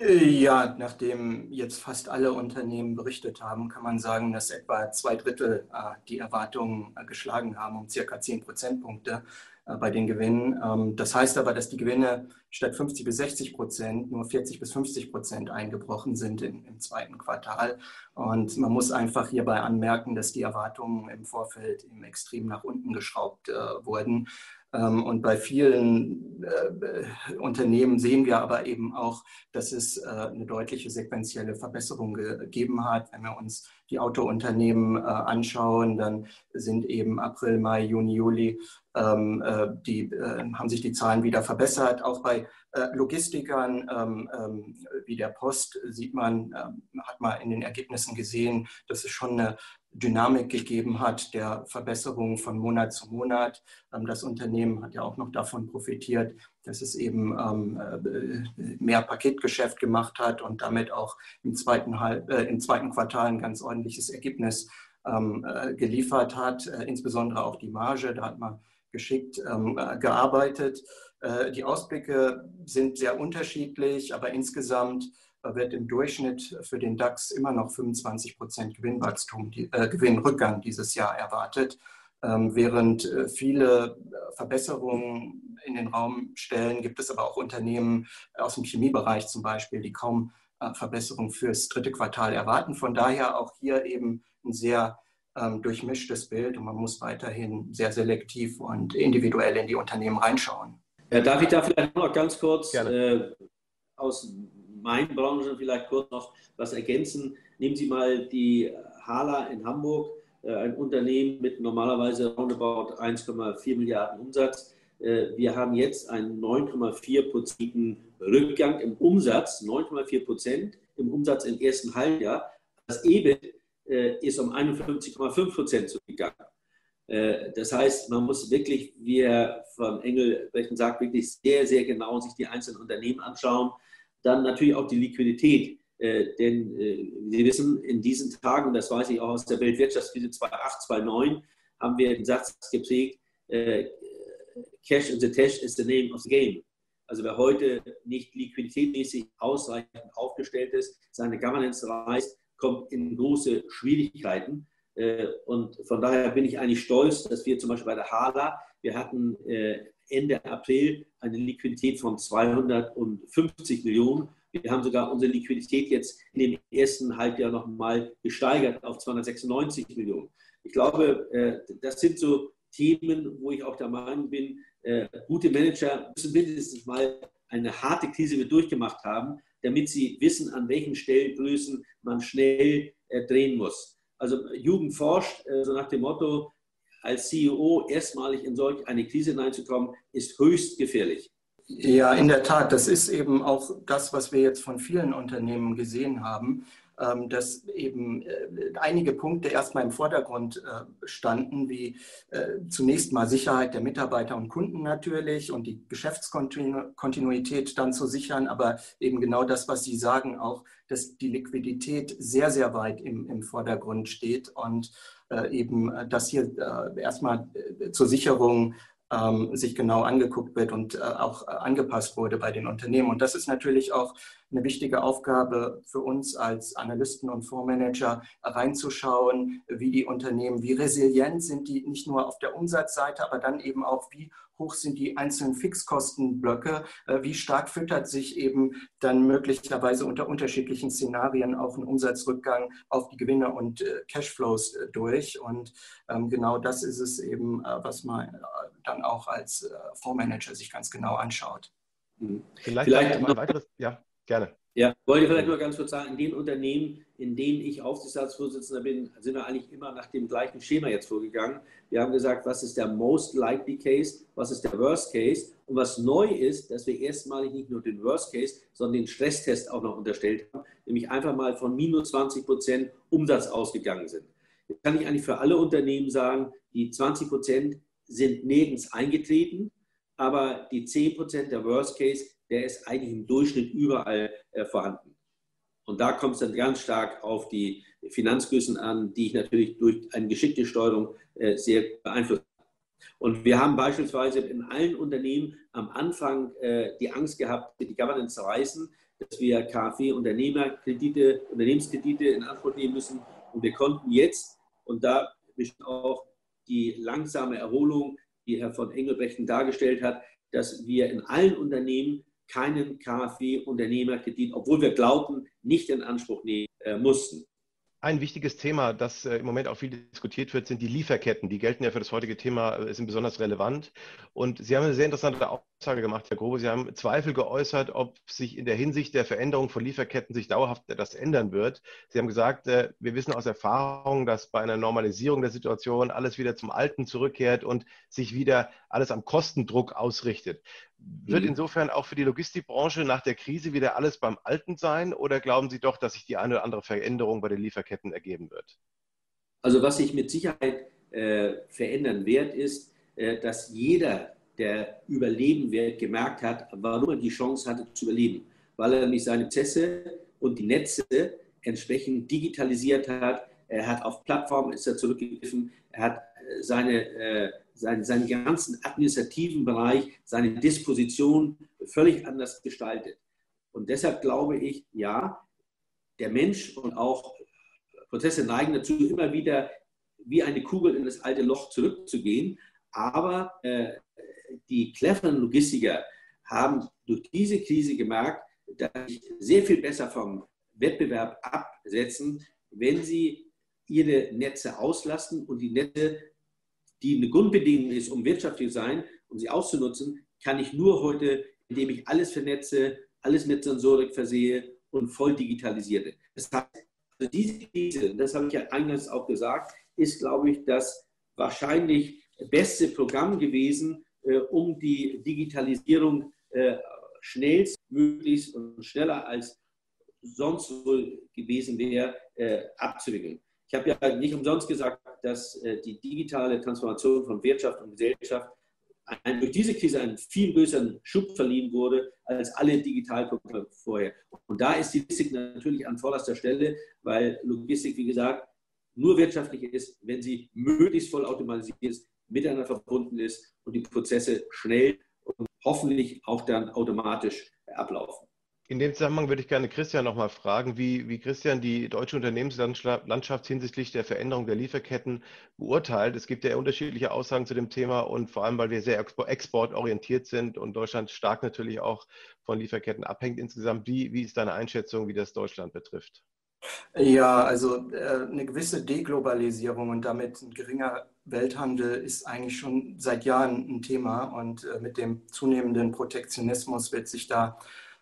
Ja, nachdem jetzt fast alle Unternehmen berichtet haben, kann man sagen, dass etwa zwei Drittel äh, die Erwartungen äh, geschlagen haben, um circa 10 Prozentpunkte. Äh, bei den Gewinnen. Ähm, das heißt aber, dass die Gewinne statt 50 bis 60 Prozent nur 40 bis 50 Prozent eingebrochen sind im, im zweiten Quartal. Und man muss einfach hierbei anmerken, dass die Erwartungen im Vorfeld im Extrem nach unten geschraubt äh, wurden. Ähm, und bei vielen äh, Unternehmen sehen wir aber eben auch, dass es äh, eine deutliche sequentielle Verbesserung gegeben hat. Wenn wir uns die Autounternehmen äh, anschauen, dann sind eben April, Mai, Juni, Juli, ähm, äh, die, äh, haben sich die Zahlen wieder verbessert. Auch bei Logistikern ähm, ähm, wie der Post sieht man, hat man in den Ergebnissen gesehen, dass es schon eine Dynamik gegeben hat der Verbesserung von Monat zu Monat. Ähm, das Unternehmen hat ja auch noch davon profitiert, dass es eben ähm, äh, mehr Paketgeschäft gemacht hat und damit auch im zweiten, äh, im zweiten Quartal ein ganz ordentliches Ergebnis ähm, äh, geliefert hat, insbesondere auch die Marge. Da hat man geschickt gearbeitet. Die Ausblicke sind sehr unterschiedlich, aber insgesamt wird im Durchschnitt für den DAX immer noch 25 Prozent Gewinnwachstum, äh, Gewinnrückgang dieses Jahr erwartet, ähm, während äh, viele äh, Verbesserungen in den Raum stellen, gibt es aber auch Unternehmen aus dem Chemiebereich zum Beispiel, die kaum äh, Verbesserungen fürs dritte Quartal erwarten. Von daher auch hier eben ein sehr ähm, durchmischtes Bild und man muss weiterhin sehr selektiv und individuell in die Unternehmen reinschauen. Darf ich da vielleicht noch ganz kurz äh, aus meinen Branchen vielleicht kurz noch was ergänzen. Nehmen Sie mal die Hala in Hamburg, äh, ein Unternehmen mit normalerweise roundabout 1,4 Milliarden Umsatz. Äh, wir haben jetzt einen 9,4% Rückgang im Umsatz, 9,4 Prozent im Umsatz im ersten Halbjahr. Das EBIT äh, ist um 51,5 Prozent zurückgegangen. Das heißt, man muss wirklich, wie Herr von Engelbrechten sagt, wirklich sehr, sehr genau sich die einzelnen Unternehmen anschauen dann natürlich auch die Liquidität. Äh, denn äh, Sie wissen, in diesen Tagen, das weiß ich auch aus der Weltwirtschaftskrise 2008, 2009, haben wir den Satz geprägt, äh, Cash in the Tash is the name of the game. Also wer heute nicht liquiditätmäßig ausreichend aufgestellt ist, seine Governance reißt, kommt in große Schwierigkeiten. Äh, und von daher bin ich eigentlich stolz, dass wir zum Beispiel bei der HALA, wir hatten äh, Ende April eine Liquidität von 250 Millionen. Wir haben sogar unsere Liquidität jetzt in dem ersten Halbjahr nochmal gesteigert auf 296 Millionen. Ich glaube, äh, das sind so Themen, wo ich auch der Meinung bin, äh, gute Manager müssen mindestens mal eine harte Krise durchgemacht haben, damit sie wissen, an welchen Stellgrößen man schnell äh, drehen muss. Also Jugend forscht, so nach dem Motto, als CEO erstmalig in solch eine Krise hineinzukommen, ist höchst gefährlich. Ja, in der Tat. Das ist eben auch das, was wir jetzt von vielen Unternehmen gesehen haben, ähm, dass eben äh, einige Punkte erstmal im Vordergrund äh, standen, wie äh, zunächst mal Sicherheit der Mitarbeiter und Kunden natürlich und die Geschäftskontinuität dann zu sichern, aber eben genau das, was Sie sagen, auch, dass die Liquidität sehr, sehr weit im, im Vordergrund steht und eben das hier erstmal zur Sicherung ähm, sich genau angeguckt wird und äh, auch äh, angepasst wurde bei den Unternehmen. Und das ist natürlich auch eine wichtige Aufgabe für uns als Analysten und Fondsmanager, reinzuschauen, wie die Unternehmen, wie resilient sind die nicht nur auf der Umsatzseite, aber dann eben auch, wie hoch sind die einzelnen Fixkostenblöcke, äh, wie stark füttert sich eben dann möglicherweise unter unterschiedlichen Szenarien auch ein Umsatzrückgang auf die Gewinne und äh, Cashflows äh, durch. Und ähm, genau das ist es eben, was man dann auch als Fondsmanager sich ganz genau anschaut. Mhm. Vielleicht, Vielleicht noch ein weiteres, ja, gerne. Ja, wollte ich vielleicht nur ganz kurz sagen, in den Unternehmen, in denen ich Aufsichtsratsvorsitzender bin, sind wir eigentlich immer nach dem gleichen Schema jetzt vorgegangen. Wir haben gesagt, was ist der most likely case, was ist der worst case und was neu ist, dass wir erstmalig nicht nur den worst case, sondern den Stresstest auch noch unterstellt haben, nämlich einfach mal von minus 20 Prozent Umsatz ausgegangen sind. Jetzt kann ich eigentlich für alle Unternehmen sagen, die 20 Prozent sind nirgends eingetreten, aber die 10 Prozent der worst case der ist eigentlich im Durchschnitt überall äh, vorhanden. Und da kommt es dann ganz stark auf die Finanzgrößen an, die ich natürlich durch eine geschickte Steuerung äh, sehr beeinflusst habe. Und wir haben beispielsweise in allen Unternehmen am Anfang äh, die Angst gehabt, die Governance zu reißen, dass wir KfW-Unternehmerkredite, Unternehmenskredite in Anspruch nehmen müssen. Und wir konnten jetzt, und da ist auch die langsame Erholung, die Herr von Engelbrechten dargestellt hat, dass wir in allen Unternehmen keinen KfW-Unternehmerkredit, obwohl wir glaubten, nicht in Anspruch nehmen äh, mussten. Ein wichtiges Thema, das äh, im Moment auch viel diskutiert wird, sind die Lieferketten. Die gelten ja für das heutige Thema, äh, sind besonders relevant. Und Sie haben eine sehr interessante Aussage gemacht, Herr Grobe. Sie haben Zweifel geäußert, ob sich in der Hinsicht der Veränderung von Lieferketten sich dauerhaft etwas ändern wird. Sie haben gesagt, äh, wir wissen aus Erfahrung, dass bei einer Normalisierung der Situation alles wieder zum Alten zurückkehrt und sich wieder alles am Kostendruck ausrichtet. Wird mhm. insofern auch für die Logistikbranche nach der Krise wieder alles beim Alten sein oder glauben Sie doch, dass sich die eine oder andere Veränderung bei den Lieferketten ergeben wird? Also was sich mit Sicherheit äh, verändern wird, ist, äh, dass jeder der überleben wird, gemerkt hat, warum er die Chance hatte zu überleben. Weil er nämlich seine Prozesse und die Netze entsprechend digitalisiert hat. Er hat auf Plattformen ist er zurückgegriffen. Er hat äh, seine, äh, seinen, seinen ganzen administrativen Bereich, seine Disposition völlig anders gestaltet. Und deshalb glaube ich, ja, der Mensch und auch Prozesse neigen dazu, immer wieder wie eine Kugel in das alte Loch zurückzugehen. Aber äh, die cleveren Logistiker haben durch diese Krise gemerkt, dass sie sehr viel besser vom Wettbewerb absetzen, wenn sie ihre Netze auslasten und die Netze, die eine Grundbedingung ist, um wirtschaftlich zu sein, um sie auszunutzen, kann ich nur heute, indem ich alles vernetze, alles mit Sensorik versehe und voll digitalisiere. Das heißt, also diese Krise, das habe ich ja eingangs auch gesagt, ist, glaube ich, das wahrscheinlich beste Programm gewesen, um die Digitalisierung äh, schnellstmöglichst und schneller als sonst wohl gewesen wäre, äh, abzuwickeln. Ich habe ja nicht umsonst gesagt, dass die digitale Transformation von Wirtschaft und Gesellschaft durch diese Krise einen viel größeren Schub verliehen wurde als alle Digitalprogramme vorher. Und da ist die Logistik natürlich an vorderster Stelle, weil Logistik, wie gesagt, nur wirtschaftlich ist, wenn sie möglichst voll automatisiert ist, miteinander verbunden ist und die Prozesse schnell und hoffentlich auch dann automatisch ablaufen. In dem Zusammenhang würde ich gerne Christian nochmal fragen, wie, wie Christian die deutsche Unternehmenslandschaft hinsichtlich der Veränderung der Lieferketten beurteilt. Es gibt ja unterschiedliche Aussagen zu dem Thema und vor allem, weil wir sehr exportorientiert sind und Deutschland stark natürlich auch von Lieferketten abhängt insgesamt. Wie, wie ist deine Einschätzung, wie das Deutschland betrifft? Ja, also äh, eine gewisse Deglobalisierung und damit ein geringer Welthandel ist eigentlich schon seit Jahren ein Thema und äh, mit dem zunehmenden Protektionismus wird sich da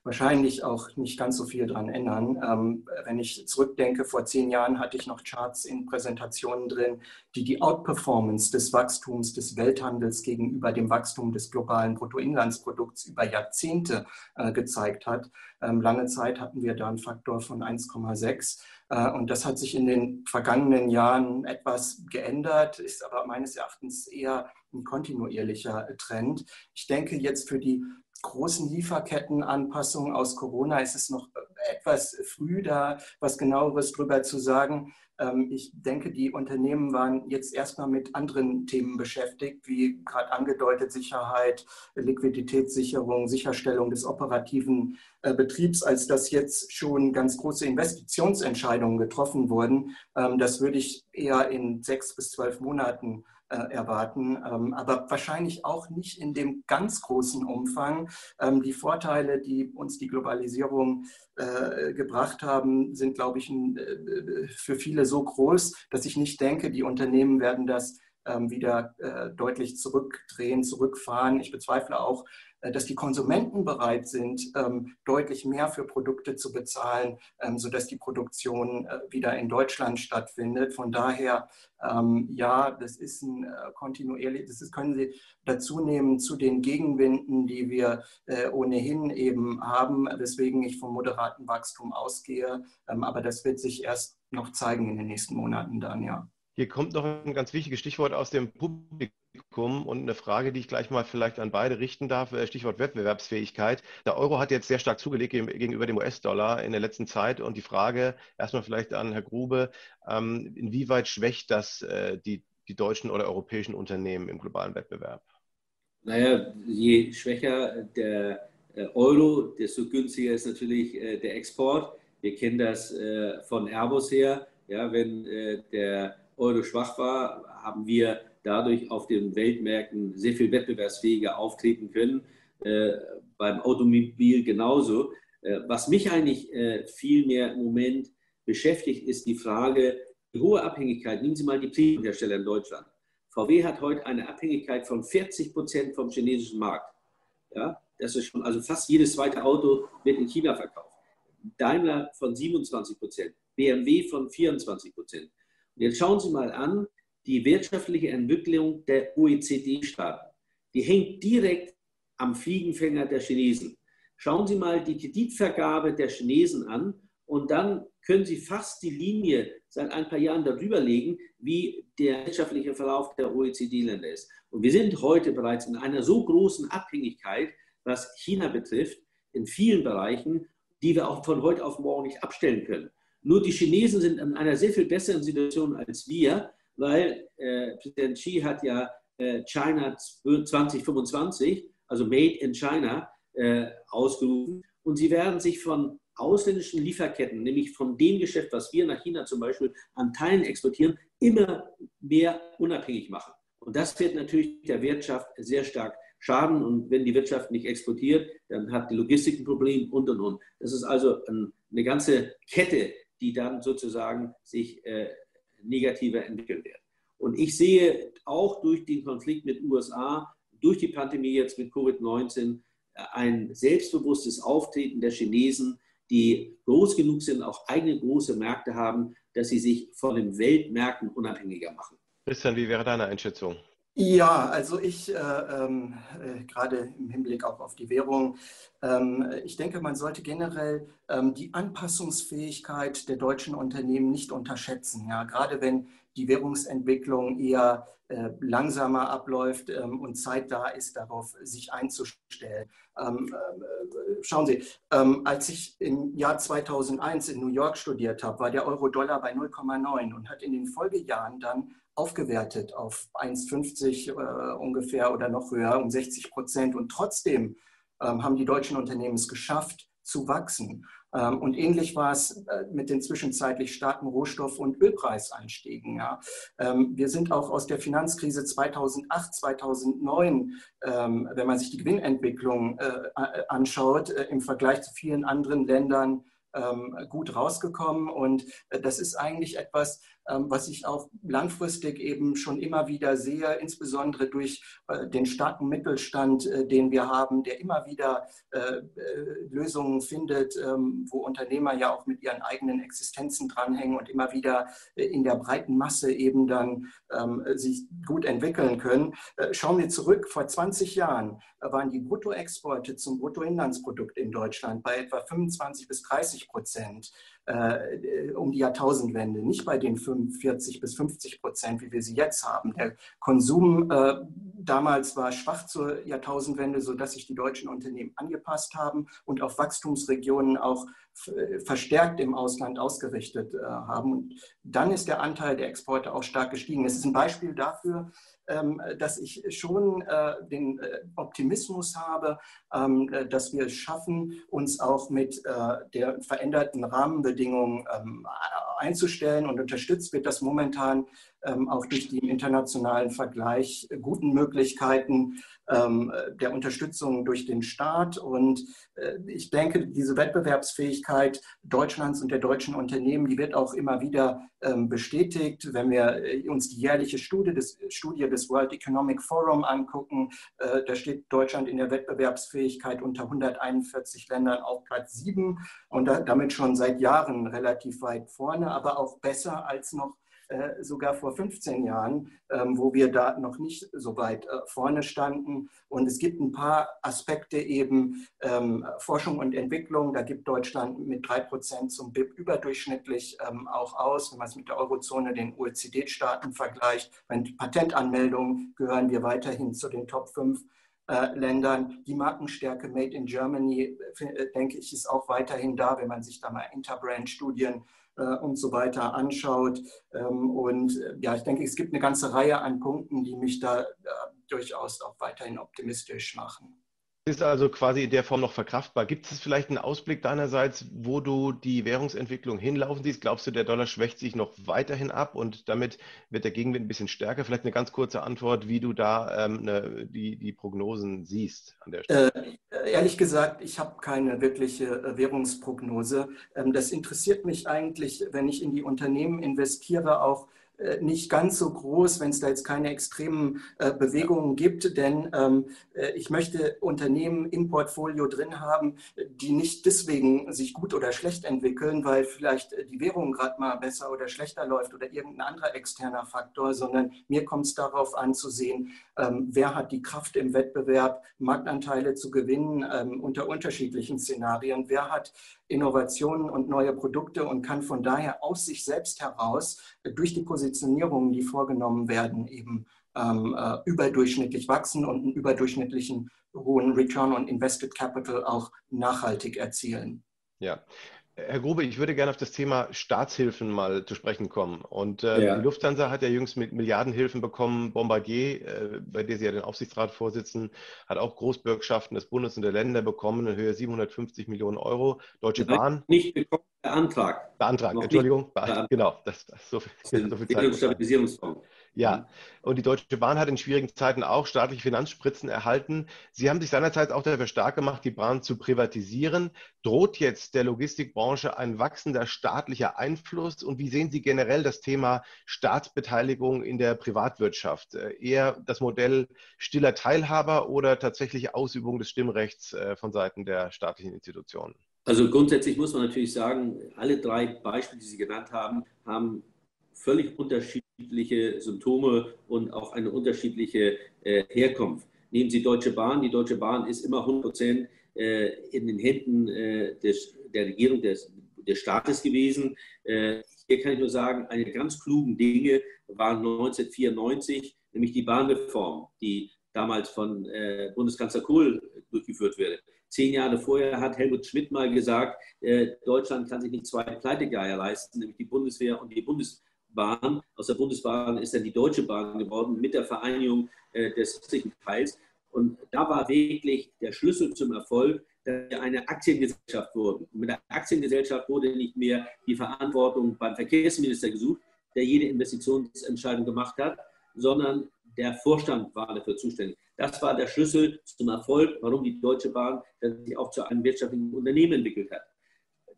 wahrscheinlich auch nicht ganz so viel dran ändern. Ähm, wenn ich zurückdenke, vor zehn Jahren hatte ich noch Charts in Präsentationen drin, die die Outperformance des Wachstums des Welthandels gegenüber dem Wachstum des globalen Bruttoinlandsprodukts über Jahrzehnte äh, gezeigt hat. Ähm, lange Zeit hatten wir da einen Faktor von 1,6. Äh, und das hat sich in den vergangenen Jahren etwas geändert, ist aber meines Erachtens eher ein kontinuierlicher Trend. Ich denke jetzt für die großen Lieferkettenanpassungen aus Corona ist es noch etwas früh, da was genaueres drüber zu sagen. Ähm, ich denke, die Unternehmen waren jetzt erstmal mit anderen Themen beschäftigt, wie gerade angedeutet Sicherheit, Liquiditätssicherung, Sicherstellung des operativen äh, Betriebs, als dass jetzt schon ganz große Investitionsentscheidungen getroffen wurden. Ähm, das würde ich eher in sechs bis zwölf Monaten äh, erwarten, ähm, aber wahrscheinlich auch nicht in dem ganz großen Umfang. Ähm, die Vorteile, die uns die Globalisierung äh, gebracht haben, sind, glaube ich, äh, für viele so groß, dass ich nicht denke, die Unternehmen werden das wieder deutlich zurückdrehen, zurückfahren. Ich bezweifle auch, äh, dass die Konsumenten bereit sind, ähm, deutlich mehr für Produkte zu bezahlen, ähm, sodass die Produktion äh, wieder in Deutschland stattfindet. Von daher, ähm, ja, das ist ein äh, kontinuierlich, das können Sie dazu nehmen zu den Gegenwinden, die wir ohnehin eben haben, weswegen ich vom moderaten Wachstum ausgehe. Aber das wird sich erst noch zeigen in den nächsten Monaten dann, ja. Hier kommt noch ein ganz wichtiges Stichwort aus dem Publikum und eine Frage, die ich gleich mal vielleicht an beide richten darf. Äh, Stichwort Wettbewerbsfähigkeit. Der Euro hat jetzt sehr stark zugelegt gegenüber dem US-Dollar in der letzten Zeit. Und die Frage erstmal vielleicht an Herr Grube, ähm, inwieweit schwächt das äh, die, die deutschen oder europäischen Unternehmen im globalen Wettbewerb? Naja, je schwächer der äh, Euro, desto günstiger ist natürlich der Export. Wir kennen das von Airbus her. Ja, wenn der Euro schwach war, haben wir dadurch auf den Weltmärkten sehr viel wettbewerbsfähiger auftreten können. Äh, beim Automobil genauso. Äh, was mich eigentlich äh, viel mehr im Moment beschäftigt, ist die Frage, die hohe Abhängigkeit. Nehmen Sie mal die Primärhersteller in Deutschland. VW hat heute eine Abhängigkeit von 40 Prozent vom chinesischen Markt. Ja, das ist schon, also fast jedes zweite Auto wird in China verkauft. Daimler von 27 Prozent, BMW von 24 Prozent. Jetzt schauen Sie mal an, die wirtschaftliche Entwicklung der OECD-Staaten. Die hängt direkt am Fliegenfänger der Chinesen. Schauen Sie mal die Kreditvergabe der Chinesen an und dann können Sie fast die Linie seit ein paar Jahren darüber legen, wie der wirtschaftliche Verlauf der OECD-Länder ist. Und wir sind heute bereits in einer so großen Abhängigkeit, was China betrifft, in vielen Bereichen, die wir auch von heute auf morgen nicht abstellen können. Nur die Chinesen sind in einer sehr viel besseren Situation als wir, weil äh, Präsident Xi hat ja äh, China 2025, also Made in China, äh, ausgerufen. Und sie werden sich von ausländischen Lieferketten, nämlich von dem Geschäft, was wir nach China zum Beispiel an Teilen exportieren, immer mehr unabhängig machen. Und das wird natürlich der Wirtschaft sehr stark schaden. Und wenn die Wirtschaft nicht exportiert, dann hat die Logistik ein Problem und und und. Das ist also eine ganze Kette, die dann sozusagen sich äh, negativer entwickeln wird. Und ich sehe auch durch den Konflikt mit USA, durch die Pandemie jetzt mit Covid-19, ein selbstbewusstes Auftreten der Chinesen, die groß genug sind, auch eigene große Märkte haben, dass sie sich von den Weltmärkten unabhängiger machen. Christian, wie wäre deine Einschätzung? Ja, also ich, äh, ähm, äh, gerade im Hinblick auch auf die Währung, ähm, ich denke, man sollte generell ähm, die Anpassungsfähigkeit der deutschen Unternehmen nicht unterschätzen. Ja, gerade wenn die Währungsentwicklung eher äh, langsamer abläuft ähm, und Zeit da ist, darauf sich einzustellen. Ähm, äh, schauen Sie, ähm, als ich im Jahr 2001 in New York studiert habe, war der Euro-Dollar bei 0,9 und hat in den Folgejahren dann aufgewertet auf 1,50 äh, ungefähr oder noch höher, um 60 Prozent. Und trotzdem ähm, haben die deutschen Unternehmen es geschafft, zu wachsen. Ähm, und ähnlich war es äh, mit den zwischenzeitlich starken Rohstoff- und Ölpreiseinstiegen. Ja. Ähm, wir sind auch aus der Finanzkrise 2008, 2009, ähm, wenn man sich die Gewinnentwicklung äh, anschaut, äh, im Vergleich zu vielen anderen Ländern gut rausgekommen. Und das ist eigentlich etwas, ähm, was ich auch langfristig eben schon immer wieder sehe, insbesondere durch äh, den starken Mittelstand, äh, den wir haben, der immer wieder äh, Lösungen findet, ähm, wo Unternehmer ja auch mit ihren eigenen Existenzen dranhängen und immer wieder in der breiten Masse eben dann ähm, sich gut entwickeln können. Schauen wir zurück, vor 20 Jahren waren die Bruttoexporte zum Bruttoinlandsprodukt in Deutschland bei etwa 25 bis 30 Prozent äh, um die Jahrtausendwende, nicht bei den 45 bis 50 Prozent, wie wir sie jetzt haben. Der Konsum äh, damals war schwach zur Jahrtausendwende, sodass sich die deutschen Unternehmen angepasst haben und auf Wachstumsregionen auch verstärkt im Ausland ausgerichtet äh, haben. Und dann ist der Anteil der Exporte auch stark gestiegen. Es ist ein Beispiel dafür, ähm, dass ich schon äh, den äh, Optimismus habe, ähm, dass wir es schaffen, uns auch mit der veränderten Rahmenbedingungen ähm, einzustellen. Und unterstützt wird das momentan auch durch im internationalen Vergleich guten Möglichkeiten der Unterstützung durch den Staat. Und ich denke, diese Wettbewerbsfähigkeit Deutschlands und der deutschen Unternehmen, die wird auch immer wieder bestätigt, wenn wir uns die jährliche Studie des, Studie des World Economic Forum angucken, äh, da steht Deutschland in der Wettbewerbsfähigkeit unter 141 Ländern auf Platz 7 und damit schon seit Jahren relativ weit vorne, aber auch besser als noch äh, sogar vor 15 Jahren, ähm, wo wir da noch nicht so weit äh, vorne standen. Und es gibt ein paar Aspekte eben ähm, Forschung und Entwicklung. Da gibt Deutschland mit 3 Prozent zum BIP überdurchschnittlich ähm, auch aus, wenn man es mit der Eurozone, den OECD-Staaten vergleicht. Bei Patentanmeldungen gehören wir weiterhin zu den Top 5 äh, Ländern. Die Markenstärke Made in Germany, denke ich, ist auch weiterhin da, wenn man sich da mal Interbrand-Studien äh, und so weiter anschaut. Ähm, und äh, ja, ich denke, es gibt eine ganze Reihe an Punkten, die mich da äh, durchaus auch weiterhin optimistisch machen ist also quasi in der Form noch verkraftbar. Gibt es vielleicht einen Ausblick deinerseits, wo du die Währungsentwicklung hinlaufen siehst? Glaubst du, der Dollar schwächt sich noch weiterhin ab und damit wird der Gegenwind ein bisschen stärker? Vielleicht eine ganz kurze Antwort, wie du da ähm, ne, die, die Prognosen siehst an der Stelle. Äh, ehrlich gesagt, ich habe keine wirkliche äh, Währungsprognose. Ähm, das interessiert mich eigentlich, wenn ich in die Unternehmen investiere, auch nicht ganz so groß, wenn es da jetzt keine extremen äh, Bewegungen gibt, denn ähm, äh, ich möchte Unternehmen im Portfolio drin haben, die nicht deswegen sich gut oder schlecht entwickeln, weil vielleicht die Währung gerade mal besser oder schlechter läuft oder irgendein anderer externer Faktor, sondern mir kommt es darauf an zu sehen, ähm, wer hat die Kraft im Wettbewerb, Marktanteile zu gewinnen ähm, unter unterschiedlichen Szenarien, wer hat Innovationen und neue Produkte und kann von daher aus sich selbst heraus durch die Positionierungen, die vorgenommen werden, eben ähm, äh, überdurchschnittlich wachsen und einen überdurchschnittlichen hohen Return on Invested Capital auch nachhaltig erzielen. Ja, Herr Grube, ich würde gerne auf das Thema Staatshilfen mal zu sprechen kommen. Und äh, ja. die Lufthansa hat ja jüngst mit Milliardenhilfen bekommen. Bombardier, äh, bei der Sie ja den Aufsichtsrat vorsitzen, hat auch Großbürgschaften des Bundes und der Länder bekommen in Höhe 750 Millionen Euro. Deutsche Nein, Bahn. Nicht bekommen, der Antrag. Beantragt, Entschuldigung. Beantragt. Genau, das, das so viel, so viel Zeit. Stabilisierungsfonds. Ja, mhm. und die Deutsche Bahn hat in schwierigen Zeiten auch staatliche Finanzspritzen erhalten. Sie haben sich seinerzeit auch dafür stark gemacht, die Bahn zu privatisieren. Droht jetzt der Logistikbranche ein wachsender staatlicher Einfluss? Und wie sehen Sie generell das Thema Staatsbeteiligung in der Privatwirtschaft? Äh, eher das Modell stiller Teilhaber oder tatsächlich Ausübung des Stimmrechts äh, von Seiten der staatlichen Institutionen? Also grundsätzlich muss man natürlich sagen, alle drei Beispiele, die Sie genannt haben, haben völlig unterschiedliche Symptome und auch eine unterschiedliche äh, Herkunft. Nehmen Sie Deutsche Bahn. Die Deutsche Bahn ist immer 100 Prozent äh, in den Händen äh, des, der Regierung des, des Staates gewesen. Äh, hier kann ich nur sagen, eine ganz klugen Dinge waren 1994, nämlich die Bahnreform, die damals von äh, Bundeskanzler Kohl durchgeführt wurde. Zehn Jahre vorher hat Helmut Schmidt mal gesagt, äh, Deutschland kann sich nicht zwei Pleitegeier leisten, nämlich die Bundeswehr und die Bundeswehr. Bahn. Aus der Bundesbahn ist dann die Deutsche Bahn geworden mit der Vereinigung äh, des östlichen Teils. Und da war wirklich der Schlüssel zum Erfolg, dass wir eine Aktiengesellschaft wurden. Und mit der Aktiengesellschaft wurde nicht mehr die Verantwortung beim Verkehrsminister gesucht, der jede Investitionsentscheidung gemacht hat, sondern der Vorstand war dafür zuständig. Das war der Schlüssel zum Erfolg, warum die Deutsche Bahn sich auch zu einem wirtschaftlichen Unternehmen entwickelt hat.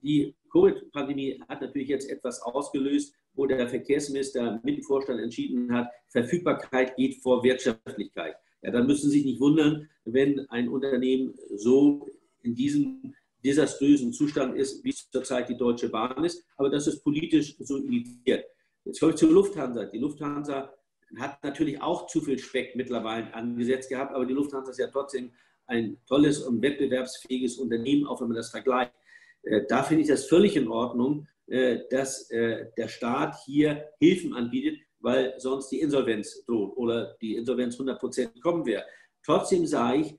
Die Covid-Pandemie hat natürlich jetzt etwas ausgelöst, wo der Verkehrsminister mit dem Vorstand entschieden hat, Verfügbarkeit geht vor Wirtschaftlichkeit. Ja, dann müssen Sie sich nicht wundern, wenn ein Unternehmen so in diesem desaströsen Zustand ist, wie es zurzeit die Deutsche Bahn ist. Aber das ist politisch so initiiert. Jetzt komme ich zur Lufthansa. Die Lufthansa hat natürlich auch zu viel Speck mittlerweile angesetzt gehabt, aber die Lufthansa ist ja trotzdem ein tolles und wettbewerbsfähiges Unternehmen, auch wenn man das vergleicht. Äh, da finde ich das völlig in Ordnung, dass äh, der Staat hier Hilfen anbietet, weil sonst die Insolvenz droht oder die Insolvenz 100 Prozent kommen wäre. Trotzdem sage ich,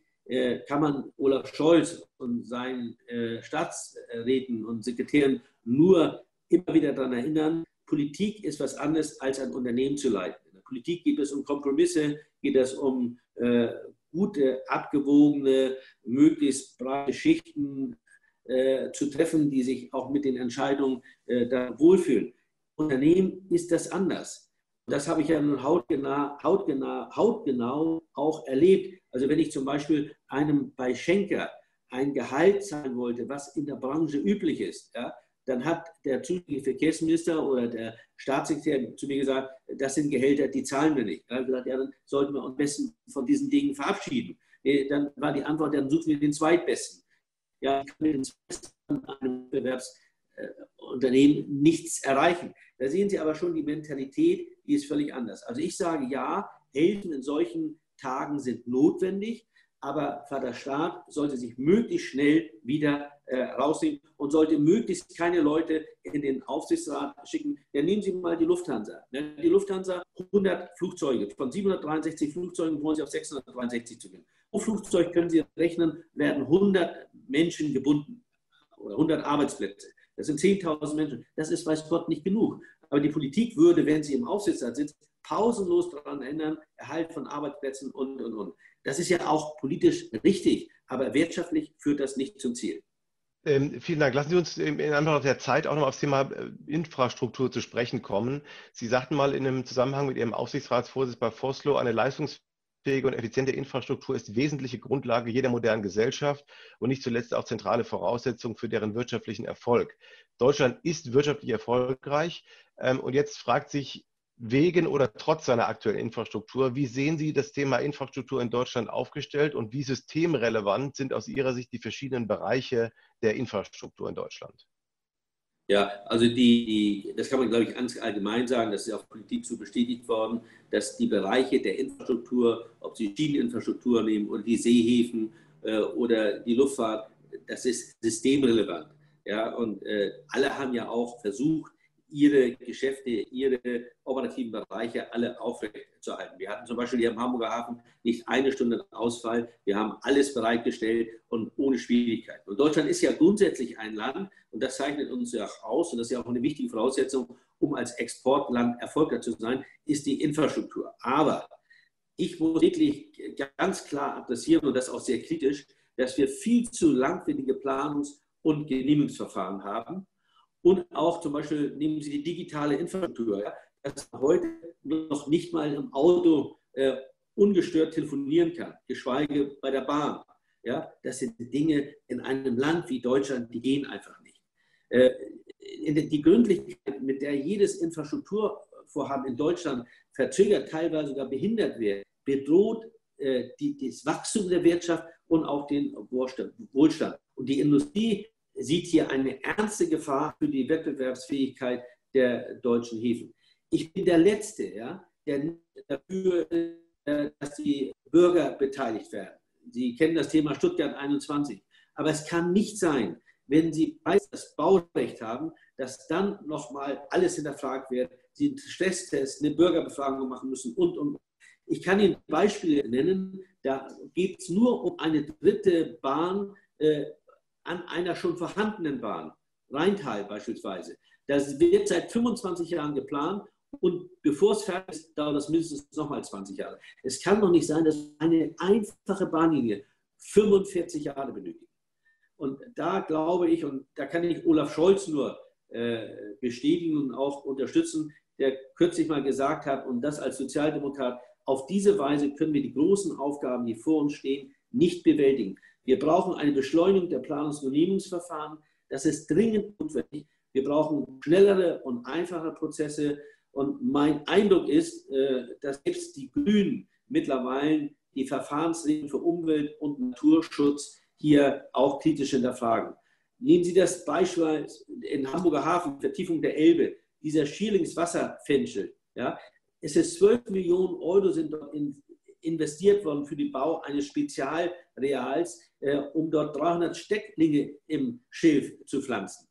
kann man Olaf Scholz und seinen Staatsräten und Sekretären nur immer wieder daran erinnern, Politik ist was anderes als ein Unternehmen zu leiten. In der Politik geht es um Kompromisse, geht es um gute, abgewogene, möglichst breite Schichten äh, zu treffen, die sich auch mit den Entscheidungen äh, da wohlfühlen. Unternehmen ist das anders. Das habe ich ja nun hautgenau, hautgenau, hautgenau auch erlebt. Also wenn ich zum Beispiel einem bei Schenker ein Gehalt zahlen wollte, was in der Branche üblich ist, ja, dann hat der zuständige Verkehrsminister oder der Staatssekretär zu mir gesagt, das sind Gehälter, die zahlen wir nicht. Er hat gesagt, ja, dann sollten wir uns am besten von diesen Dingen verabschieden. Dann war die Antwort, dann suchen wir den Zweitbesten ja, kann mit einem Wettbewerbsunternehmen nichts erreichen. Da sehen Sie aber schon die Mentalität, die ist völlig anders. Also ich sage ja, Hilfen in solchen Tagen sind notwendig, aber Vater Staat sollte sich möglichst schnell wieder äh, rausnehmen und sollte möglichst keine Leute in den Aufsichtsrat schicken. Ja, nehmen Sie mal die Lufthansa. Ne? Die Lufthansa, 100 Flugzeuge. Von 763 Flugzeugen wollen Sie auf 663 zu gehen. Pro Flugzeug können Sie rechnen, werden 100 Menschen gebunden oder 100 Arbeitsplätze. Das sind 10.000 Menschen. Das ist, weiß Gott, nicht genug. Aber die Politik würde, wenn sie im Aufsichtsrat sitzt, pausenlos daran ändern, Erhalt von Arbeitsplätzen und, und, und. Das ist ja auch politisch richtig, aber wirtschaftlich führt das nicht zum Ziel. Ähm, vielen Dank. Lassen Sie uns in Anbetracht der Zeit auch noch aufs Thema äh, Infrastruktur zu sprechen kommen. Sie sagten mal in einem Zusammenhang mit Ihrem Aufsichtsratsvorsitz bei Foslo, eine leistungs fähige und effiziente Infrastruktur ist wesentliche Grundlage jeder modernen Gesellschaft und nicht zuletzt auch zentrale Voraussetzung für deren wirtschaftlichen Erfolg. Deutschland ist wirtschaftlich erfolgreich ähm, und jetzt fragt sich wegen oder trotz seiner aktuellen Infrastruktur. Wie sehen Sie das Thema Infrastruktur in Deutschland aufgestellt und wie systemrelevant sind aus Ihrer Sicht die verschiedenen Bereiche der Infrastruktur in Deutschland? Ja, also die, die, das kann man, glaube ich, ganz allgemein sagen, das ist auch Politik so bestätigt worden, dass die Bereiche der Infrastruktur, ob Sie Schieneninfrastruktur nehmen oder die Seehäfen äh, oder die Luftfahrt, das ist systemrelevant. Ja, und äh, alle haben ja auch versucht, ihre Geschäfte, ihre operativen Bereiche alle aufrechtzuerhalten. Wir hatten zum Beispiel hier im Hamburger Hafen nicht eine Stunde Ausfall. Wir haben alles bereitgestellt und ohne Schwierigkeiten. Und Deutschland ist ja grundsätzlich ein Land, und das zeichnet uns ja auch aus, und das ist ja auch eine wichtige Voraussetzung, um als Exportland erfolgreich zu sein, ist die Infrastruktur. Aber ich muss wirklich ganz klar adressieren, und das auch sehr kritisch, dass wir viel zu langwierige Planungs- und Genehmigungsverfahren haben und auch zum Beispiel nehmen Sie die digitale Infrastruktur, ja, dass man heute noch nicht mal im Auto äh, ungestört telefonieren kann, geschweige bei der Bahn. Ja, das sind Dinge in einem Land wie Deutschland, die gehen einfach die Gründlichkeit, mit der jedes Infrastrukturvorhaben in Deutschland verzögert, teilweise sogar behindert wird, bedroht äh, das Wachstum der Wirtschaft und auch den Wohlstand. Und die Industrie sieht hier eine ernste Gefahr für die Wettbewerbsfähigkeit der deutschen Häfen. Ich bin der Letzte, ja, der dafür, äh, dass die Bürger beteiligt werden. Sie kennen das Thema Stuttgart 21. Aber es kann nicht sein, wenn Sie das Baurecht haben, dass dann nochmal alles hinterfragt wird, Sie einen Stresstest, eine Bürgerbefragung machen müssen und, und. Ich kann Ihnen Beispiele nennen, da geht es nur um eine dritte Bahn äh, an einer schon vorhandenen Bahn, Rheintal beispielsweise. Das wird seit 25 Jahren geplant und bevor es fertig ist, dauert das mindestens nochmal 20 Jahre. Es kann doch nicht sein, dass eine einfache Bahnlinie 45 Jahre benötigt. Und da glaube ich, und da kann ich Olaf Scholz nur äh, bestätigen und auch unterstützen, der kürzlich mal gesagt hat, und das als Sozialdemokrat, auf diese Weise können wir die großen Aufgaben, die vor uns stehen, nicht bewältigen. Wir brauchen eine Beschleunigung der Planungs-. Das ist dringend notwendig. Wir brauchen schnellere und einfache Prozesse. Und mein Eindruck ist, äh, dass selbst die Grünen mittlerweile die Verfahrensregeln für Umwelt- und Naturschutz hier auch kritisch hinterfragen. Nehmen Sie das Beispiel in Hamburger Hafen, Vertiefung der Elbe, dieser Schierlingswasserfenchel. Ja, es ist 12 Millionen Euro sind dort in, investiert worden für den Bau eines Spezialreals, äh, um dort 300 Stecklinge im Schilf zu pflanzen.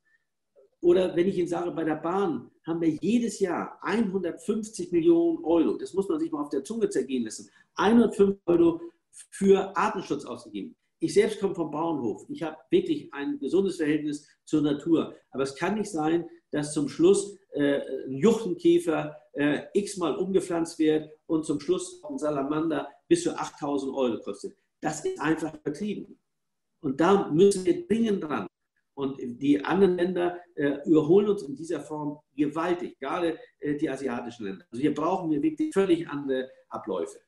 Oder wenn ich Ihnen sage, bei der Bahn haben wir jedes Jahr 150 Millionen Euro, das muss man sich mal auf der Zunge zergehen lassen, 150 Euro für Artenschutz ausgegeben. Ich selbst komme vom Bauernhof. Ich habe wirklich ein gesundes Verhältnis zur Natur. Aber es kann nicht sein, dass zum Schluss äh, ein Juchtenkäfer äh, x-mal umgepflanzt wird und zum Schluss ein Salamander bis zu 8000 Euro kostet. Das ist einfach vertrieben. Und da müssen wir dringend dran. Und die anderen Länder äh, überholen uns in dieser Form gewaltig, gerade äh, die asiatischen Länder. Also hier brauchen wir wirklich völlig andere Abläufe.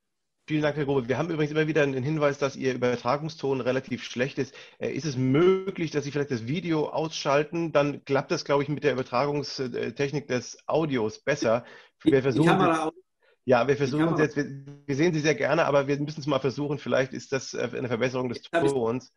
Vielen Dank, Herr Grobe. Wir haben übrigens immer wieder den Hinweis, dass Ihr Übertragungston relativ schlecht ist. Äh, ist es möglich, dass Sie vielleicht das Video ausschalten? Dann klappt das, glaube ich, mit der Übertragungstechnik des Audios besser. Wir versuchen, die Kamera aus. Ja, wir versuchen es jetzt. Wir, wir, sehen Sie sehr gerne, aber wir müssen es mal versuchen. Vielleicht ist das äh, eine Verbesserung des Tons.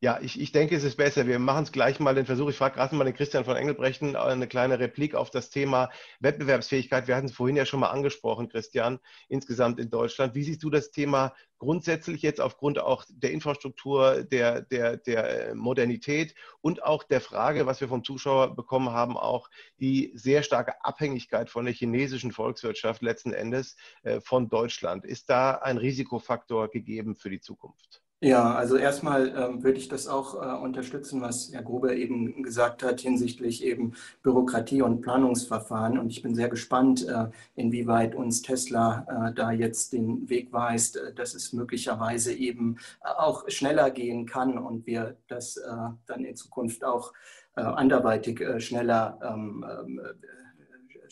Ja, ich, ich denke, es ist besser. Wir machen es gleich mal den Versuch. Ich frage gerade mal den Christian von Engelbrechten eine kleine Replik auf das Thema Wettbewerbsfähigkeit. Wir hatten es vorhin ja schon mal angesprochen, Christian, insgesamt in Deutschland. Wie siehst du das Thema grundsätzlich jetzt aufgrund auch der Infrastruktur, der, der, der Modernität und auch der Frage, was wir vom Zuschauer bekommen haben, auch die sehr starke Abhängigkeit von der chinesischen Volkswirtschaft letzten Endes äh, von Deutschland? Ist da ein Risikofaktor gegeben für die Zukunft? Ja, also erstmal ähm, würde ich das auch äh, unterstützen, was Herr Gruber eben gesagt hat hinsichtlich eben Bürokratie und Planungsverfahren. Und ich bin sehr gespannt, äh, inwieweit uns Tesla äh, da jetzt den Weg weist, äh, dass es möglicherweise eben äh, auch schneller gehen kann und wir das äh, dann in Zukunft auch anderweitig schneller ähm, ähm,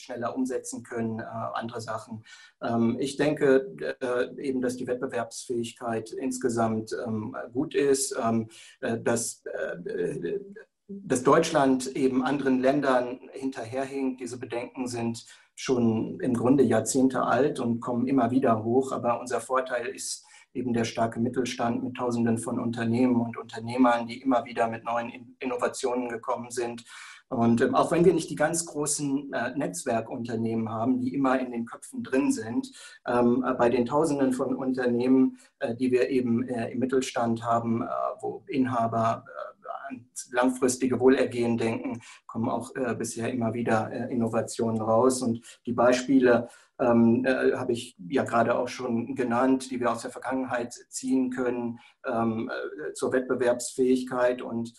schneller umsetzen können, äh, andere Sachen. Ähm, ich denke äh, eben, dass die Wettbewerbsfähigkeit insgesamt ähm, gut ist, ähm, äh, dass dass Deutschland eben anderen Ländern hinterherhinkt. Diese Bedenken sind schon im Grunde Jahrzehnte alt und kommen immer wieder hoch. Aber unser Vorteil ist eben der starke Mittelstand mit Tausenden von Unternehmen und Unternehmern, die immer wieder mit neuen Innovationen gekommen sind. Und ähm, auch wenn wir nicht die ganz großen äh, Netzwerkunternehmen haben, die immer in den Köpfen drin sind, ähm, bei den Tausenden von Unternehmen, äh, die wir eben äh, im Mittelstand haben, äh, wo Inhaber äh, an langfristige Wohlergehen denken, kommen auch äh, bisher immer wieder Innovationen raus. Und die Beispiele, ähm, äh, habe ich ja gerade auch schon genannt, die wir aus der Vergangenheit ziehen können ähm, äh, zur Wettbewerbsfähigkeit. Und äh,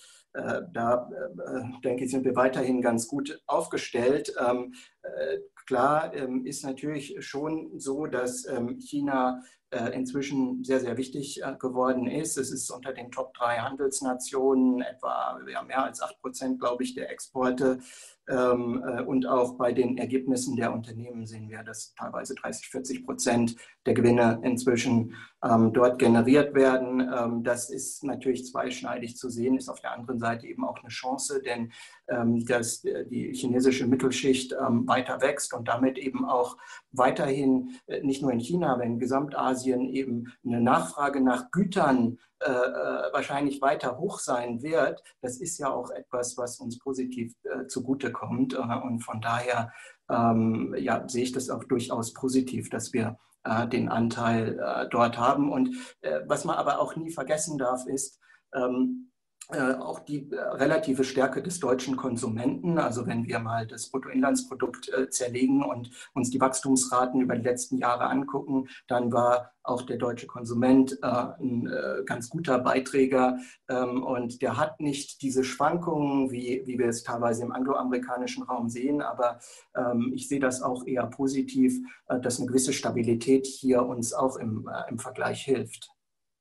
da äh, denke ich, sind wir weiterhin ganz gut aufgestellt. Ähm, äh, klar ähm, ist natürlich schon so, dass ähm, China äh, inzwischen sehr, sehr wichtig geworden ist. Es ist unter den Top drei Handelsnationen etwa mehr als acht Prozent, glaube ich, der Exporte äh, und auch bei den Ergebnissen der Unternehmen sehen wir, dass teilweise 30, 40 Prozent der Gewinne inzwischen ähm, dort generiert werden. Ähm, das ist natürlich zweischneidig zu sehen, ist auf der anderen Seite eben auch eine Chance, denn dass äh, die chinesische Mittelschicht weiter wächst und damit eben auch weiterhin äh, nicht nur in China, aber in Gesamtasien eben eine Nachfrage nach Gütern äh, äh, wahrscheinlich weiter hoch sein wird, das ist ja auch etwas, was uns positiv äh, zugutekommt. Äh, und von daher ähm, ja, sehe ich das auch durchaus positiv, dass wir äh, den Anteil äh, dort haben. Und was man aber auch nie vergessen darf, ist, ähm, äh, auch die äh, relative Stärke des deutschen Konsumenten. Also wenn wir mal das Bruttoinlandsprodukt äh, zerlegen und uns die Wachstumsraten über die letzten Jahre angucken, dann war auch der deutsche Konsument ein ganz guter Beiträger ähm, und der hat nicht diese Schwankungen, wie, wie wir es teilweise im angloamerikanischen Raum sehen, aber ähm, ich sehe das auch eher positiv, dass eine gewisse Stabilität hier uns auch im, im Vergleich hilft.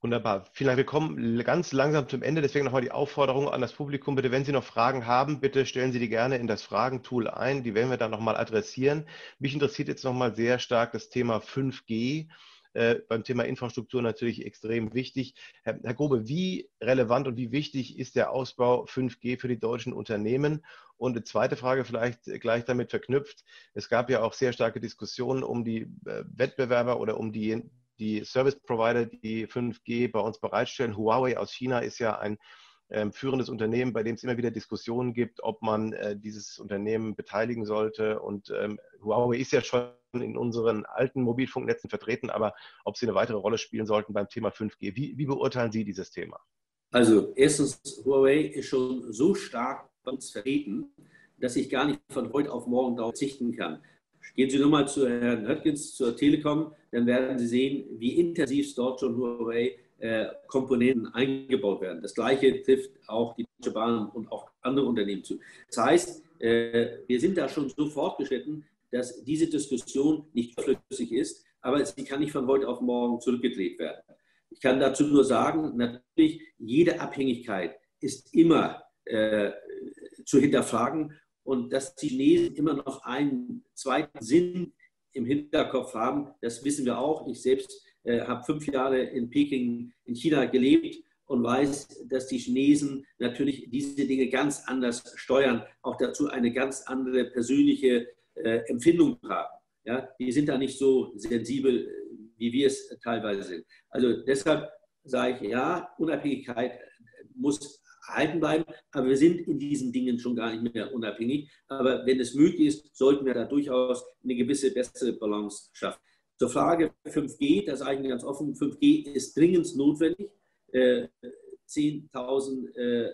Wunderbar. Vielen Dank. Wir kommen ganz langsam zum Ende. Deswegen nochmal die Aufforderung an das Publikum. Bitte, wenn Sie noch Fragen haben, bitte stellen Sie die gerne in das Fragentool ein. Die werden wir dann nochmal adressieren. Mich interessiert jetzt nochmal sehr stark das Thema 5G. Äh, beim Thema Infrastruktur natürlich extrem wichtig. Herr, Herr Grobe, wie relevant und wie wichtig ist der Ausbau 5G für die deutschen Unternehmen? Und eine zweite Frage vielleicht gleich damit verknüpft. Es gab ja auch sehr starke Diskussionen um die äh, Wettbewerber oder um die die Service Provider, die 5G bei uns bereitstellen. Huawei aus China ist ja ein ähm, führendes Unternehmen, bei dem es immer wieder Diskussionen gibt, ob man äh, dieses Unternehmen beteiligen sollte. Und ähm, Huawei ist ja schon in unseren alten Mobilfunknetzen vertreten, aber ob sie eine weitere Rolle spielen sollten beim Thema 5G. Wie, wie beurteilen Sie dieses Thema? Also erstens, Huawei ist schon so stark bei uns vertreten, dass ich gar nicht von heute auf morgen darauf verzichten kann. Gehen Sie nur mal zu Herrn Höttgens, zur Telekom, dann werden Sie sehen, wie intensiv dort schon Huawei äh, eingebaut werden. Das Gleiche trifft auch die Deutsche Bahn und auch andere Unternehmen zu. Das heißt, äh, wir sind da schon so fortgeschritten, dass diese Diskussion nicht flüssig ist, aber sie kann nicht von heute auf morgen zurückgedreht werden. Ich kann dazu nur sagen, natürlich, jede Abhängigkeit ist immer äh, zu hinterfragen und dass die Chinesen immer noch einen zweiten Sinn im Hinterkopf haben, das wissen wir auch. Ich selbst äh, habe fünf Jahre in Peking in China gelebt und weiß, dass die Chinesen natürlich diese Dinge ganz anders steuern, auch dazu eine ganz andere persönliche äh, Empfindung haben. Ja, die sind da nicht so sensibel, wie wir es teilweise sind. Also deshalb sage ich, ja, Unabhängigkeit muss erhalten bleiben. Aber wir sind in diesen Dingen schon gar nicht mehr unabhängig. Aber wenn es möglich ist, sollten wir da durchaus eine gewisse bessere Balance schaffen. Zur Frage 5G, das ist eigentlich ganz offen. 5G ist dringend notwendig. 10.000 äh, äh,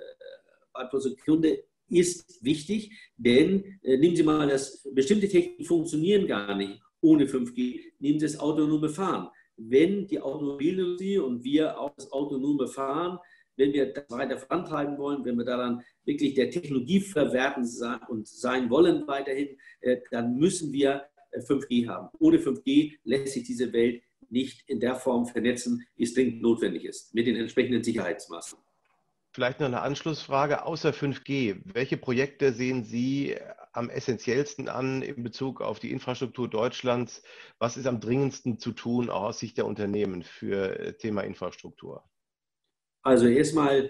Watt pro Sekunde ist wichtig, denn äh, nehmen Sie mal das, bestimmte Techniken funktionieren gar nicht ohne 5G. Nehmen Sie das autonome Fahren. Wenn die Automobilindustrie und wir auch das autonome Fahren wenn wir das weiter vorantreiben wollen, wenn wir daran wirklich der Technologie verwerten und sein wollen weiterhin, äh, dann müssen wir 5G äh, haben. Ohne 5G lässt sich diese Welt nicht in der Form vernetzen, wie es dringend notwendig ist, mit den entsprechenden Sicherheitsmaßnahmen. Vielleicht noch eine Anschlussfrage. Außer 5G, welche Projekte sehen Sie am essentiellsten an in Bezug auf die Infrastruktur Deutschlands? Was ist am dringendsten zu tun, auch aus Sicht der Unternehmen für äh, Thema Infrastruktur? Also erstmal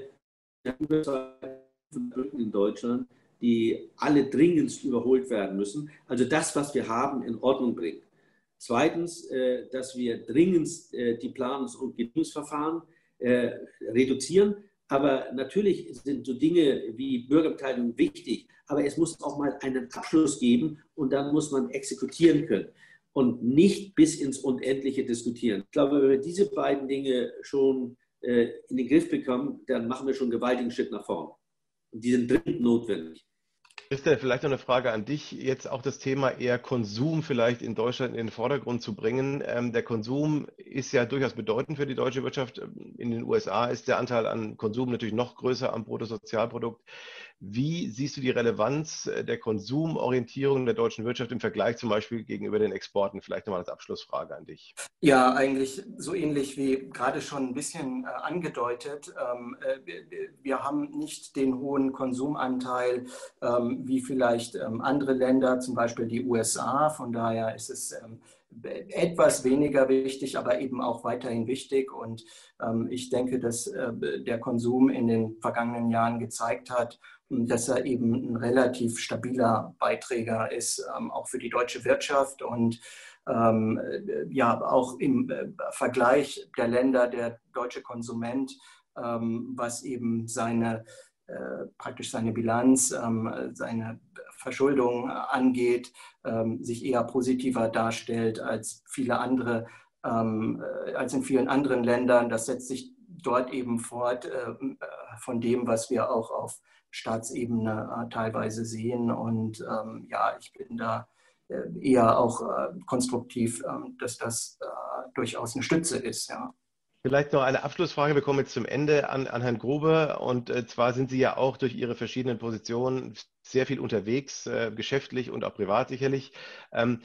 in Deutschland die alle dringendst überholt werden müssen. Also das, was wir haben, in Ordnung bringen. Zweitens, äh, dass wir dringendst äh, die Planungs- und Genehmigungsverfahren äh, reduzieren. Aber natürlich sind so Dinge wie Bürgerbeteiligung wichtig, aber es muss auch mal einen Abschluss geben und dann muss man exekutieren können und nicht bis ins Unendliche diskutieren. Ich glaube, wenn wir diese beiden Dinge schon in den Griff bekommen, dann machen wir schon einen gewaltigen Schritt nach vorn. Und die sind dringend notwendig. Christian, vielleicht noch eine Frage an dich. Jetzt auch das Thema eher Konsum vielleicht in Deutschland in den Vordergrund zu bringen. Ähm, der Konsum ist ja durchaus bedeutend für die deutsche Wirtschaft. In den USA ist der Anteil an Konsum natürlich noch größer am Bruttosozialprodukt. Wie siehst du die Relevanz äh, der Konsumorientierung der deutschen Wirtschaft im Vergleich zum Beispiel gegenüber den Exporten? Vielleicht nochmal als Abschlussfrage an dich. Ja, eigentlich so ähnlich wie gerade schon ein bisschen äh, angedeutet. Ähm, äh, wir haben nicht den hohen Konsumanteil ähm, wie vielleicht ähm, andere Länder, zum Beispiel die USA. Von daher ist es etwas weniger wichtig, aber eben auch weiterhin wichtig. Und ich denke, dass der Konsum in den vergangenen Jahren gezeigt hat, dass er eben ein relativ stabiler Beiträger ist, ähm, auch für die deutsche Wirtschaft und ähm, ja, auch im äh, Vergleich der Länder der deutsche Konsument, ähm, was eben seine äh, praktisch seine Bilanz, seine Verschuldung angeht, sich eher positiver darstellt als viele andere, äh, als in vielen anderen Ländern. Das setzt sich dort eben fort äh, von dem, was wir auch auf Staatsebene äh, teilweise sehen. Und ähm, ja, ich bin da äh, eher auch konstruktiv, ähm, dass das durchaus eine Stütze ist. Ja. Vielleicht noch eine Abschlussfrage. Wir kommen jetzt zum Ende an, an Herrn Grube. Und zwar sind Sie ja auch durch Ihre verschiedenen Positionen sehr viel unterwegs, äh, geschäftlich und auch privat sicherlich. Ähm,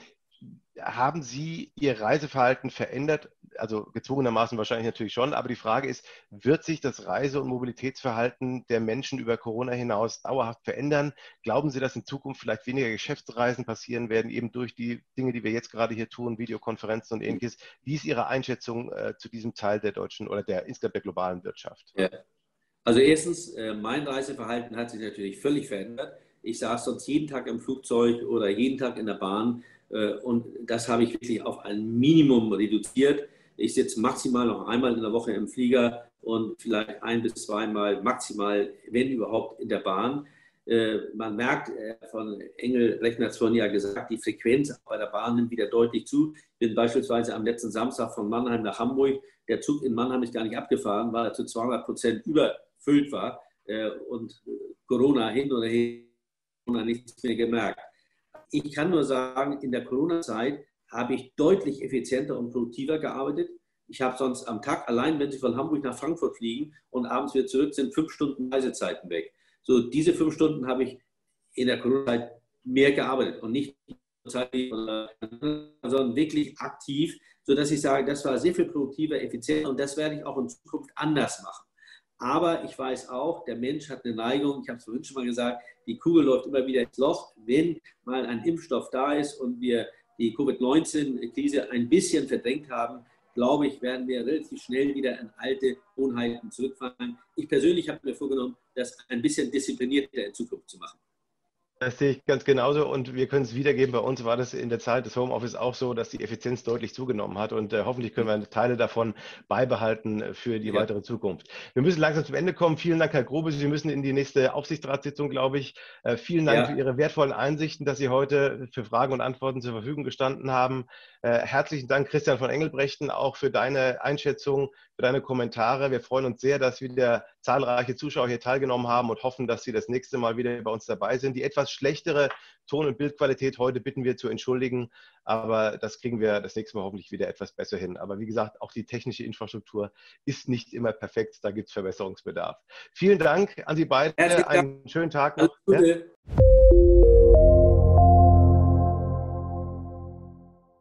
haben Sie Ihr Reiseverhalten verändert? Also gezwungenermaßen wahrscheinlich natürlich schon, aber die Frage ist, wird sich das Reise- und Mobilitätsverhalten der Menschen über Corona hinaus dauerhaft verändern? Glauben Sie, dass in Zukunft vielleicht weniger Geschäftsreisen passieren werden, eben durch die Dinge, die wir jetzt gerade hier tun, Videokonferenzen und ähnliches? Wie ist Ihre Einschätzung äh, zu diesem Teil der deutschen oder der insgesamt der globalen Wirtschaft? Ja. Also erstens, äh, mein Reiseverhalten hat sich natürlich völlig verändert. Ich saß sonst jeden Tag im Flugzeug oder jeden Tag in der Bahn und das habe ich wirklich auf ein Minimum reduziert. Ich sitze maximal noch einmal in der Woche im Flieger und vielleicht ein bis zweimal maximal, wenn überhaupt, in der Bahn. Äh, man merkt, äh, von Engel Rechner hat es vorhin ja gesagt, die Frequenz bei der Bahn nimmt wieder deutlich zu. Ich bin beispielsweise am letzten Samstag von Mannheim nach Hamburg. Der Zug in Mannheim ist gar nicht abgefahren, weil er zu 200 Prozent überfüllt war und Corona hin oder her, nichts mehr gemerkt. Ich kann nur sagen, in der Corona-Zeit habe ich deutlich effizienter und produktiver gearbeitet. Ich habe sonst am Tag allein, wenn Sie von Hamburg nach Frankfurt fliegen und abends wieder zurück sind, fünf Stunden Reisezeiten weg. So, diese fünf Stunden habe ich in der Corona-Zeit mehr gearbeitet und nicht sondern wirklich aktiv, sodass ich sage, das war sehr viel produktiver, effizienter und das werde ich auch in Zukunft anders machen. Aber ich weiß auch, der Mensch hat eine Neigung, ich habe es vorhin schon mal gesagt, die Kugel läuft immer wieder ins Loch. Wenn mal ein Impfstoff da ist und wir die Covid-19-Krise ein bisschen verdrängt haben, glaube ich, werden wir relativ schnell wieder in alte Gewohnheiten zurückfallen. Ich persönlich habe mir vorgenommen, das ein bisschen disziplinierter in Zukunft zu machen. Das sehe ich ganz genauso und wir können es wiedergeben. Bei uns war das in der Zeit des Homeoffice auch so, dass die Effizienz deutlich zugenommen hat und äh, hoffentlich können wir Teile davon beibehalten für die ja. weitere Zukunft. Wir müssen langsam zum Ende kommen. Vielen Dank, Herr Grobe. Sie müssen in die nächste Aufsichtsratssitzung, glaube ich. Äh, vielen Dank ja. für Ihre wertvollen Einsichten, dass Sie heute für Fragen und Antworten zur Verfügung gestanden haben. Äh, herzlichen Dank, Christian von Engelbrechten, auch für deine Einschätzung, für deine Kommentare. Wir freuen uns sehr, dass wieder zahlreiche Zuschauer hier teilgenommen haben und hoffen, dass Sie das nächste Mal wieder bei uns dabei sind. Die etwas etwas schlechtere Ton- und Bildqualität heute bitten wir zu entschuldigen, aber das kriegen wir das nächste Mal hoffentlich wieder etwas besser hin. Aber wie gesagt, auch die technische Infrastruktur ist nicht immer perfekt, da gibt es Verbesserungsbedarf. Vielen Dank an Sie beide, einen schönen Tag noch.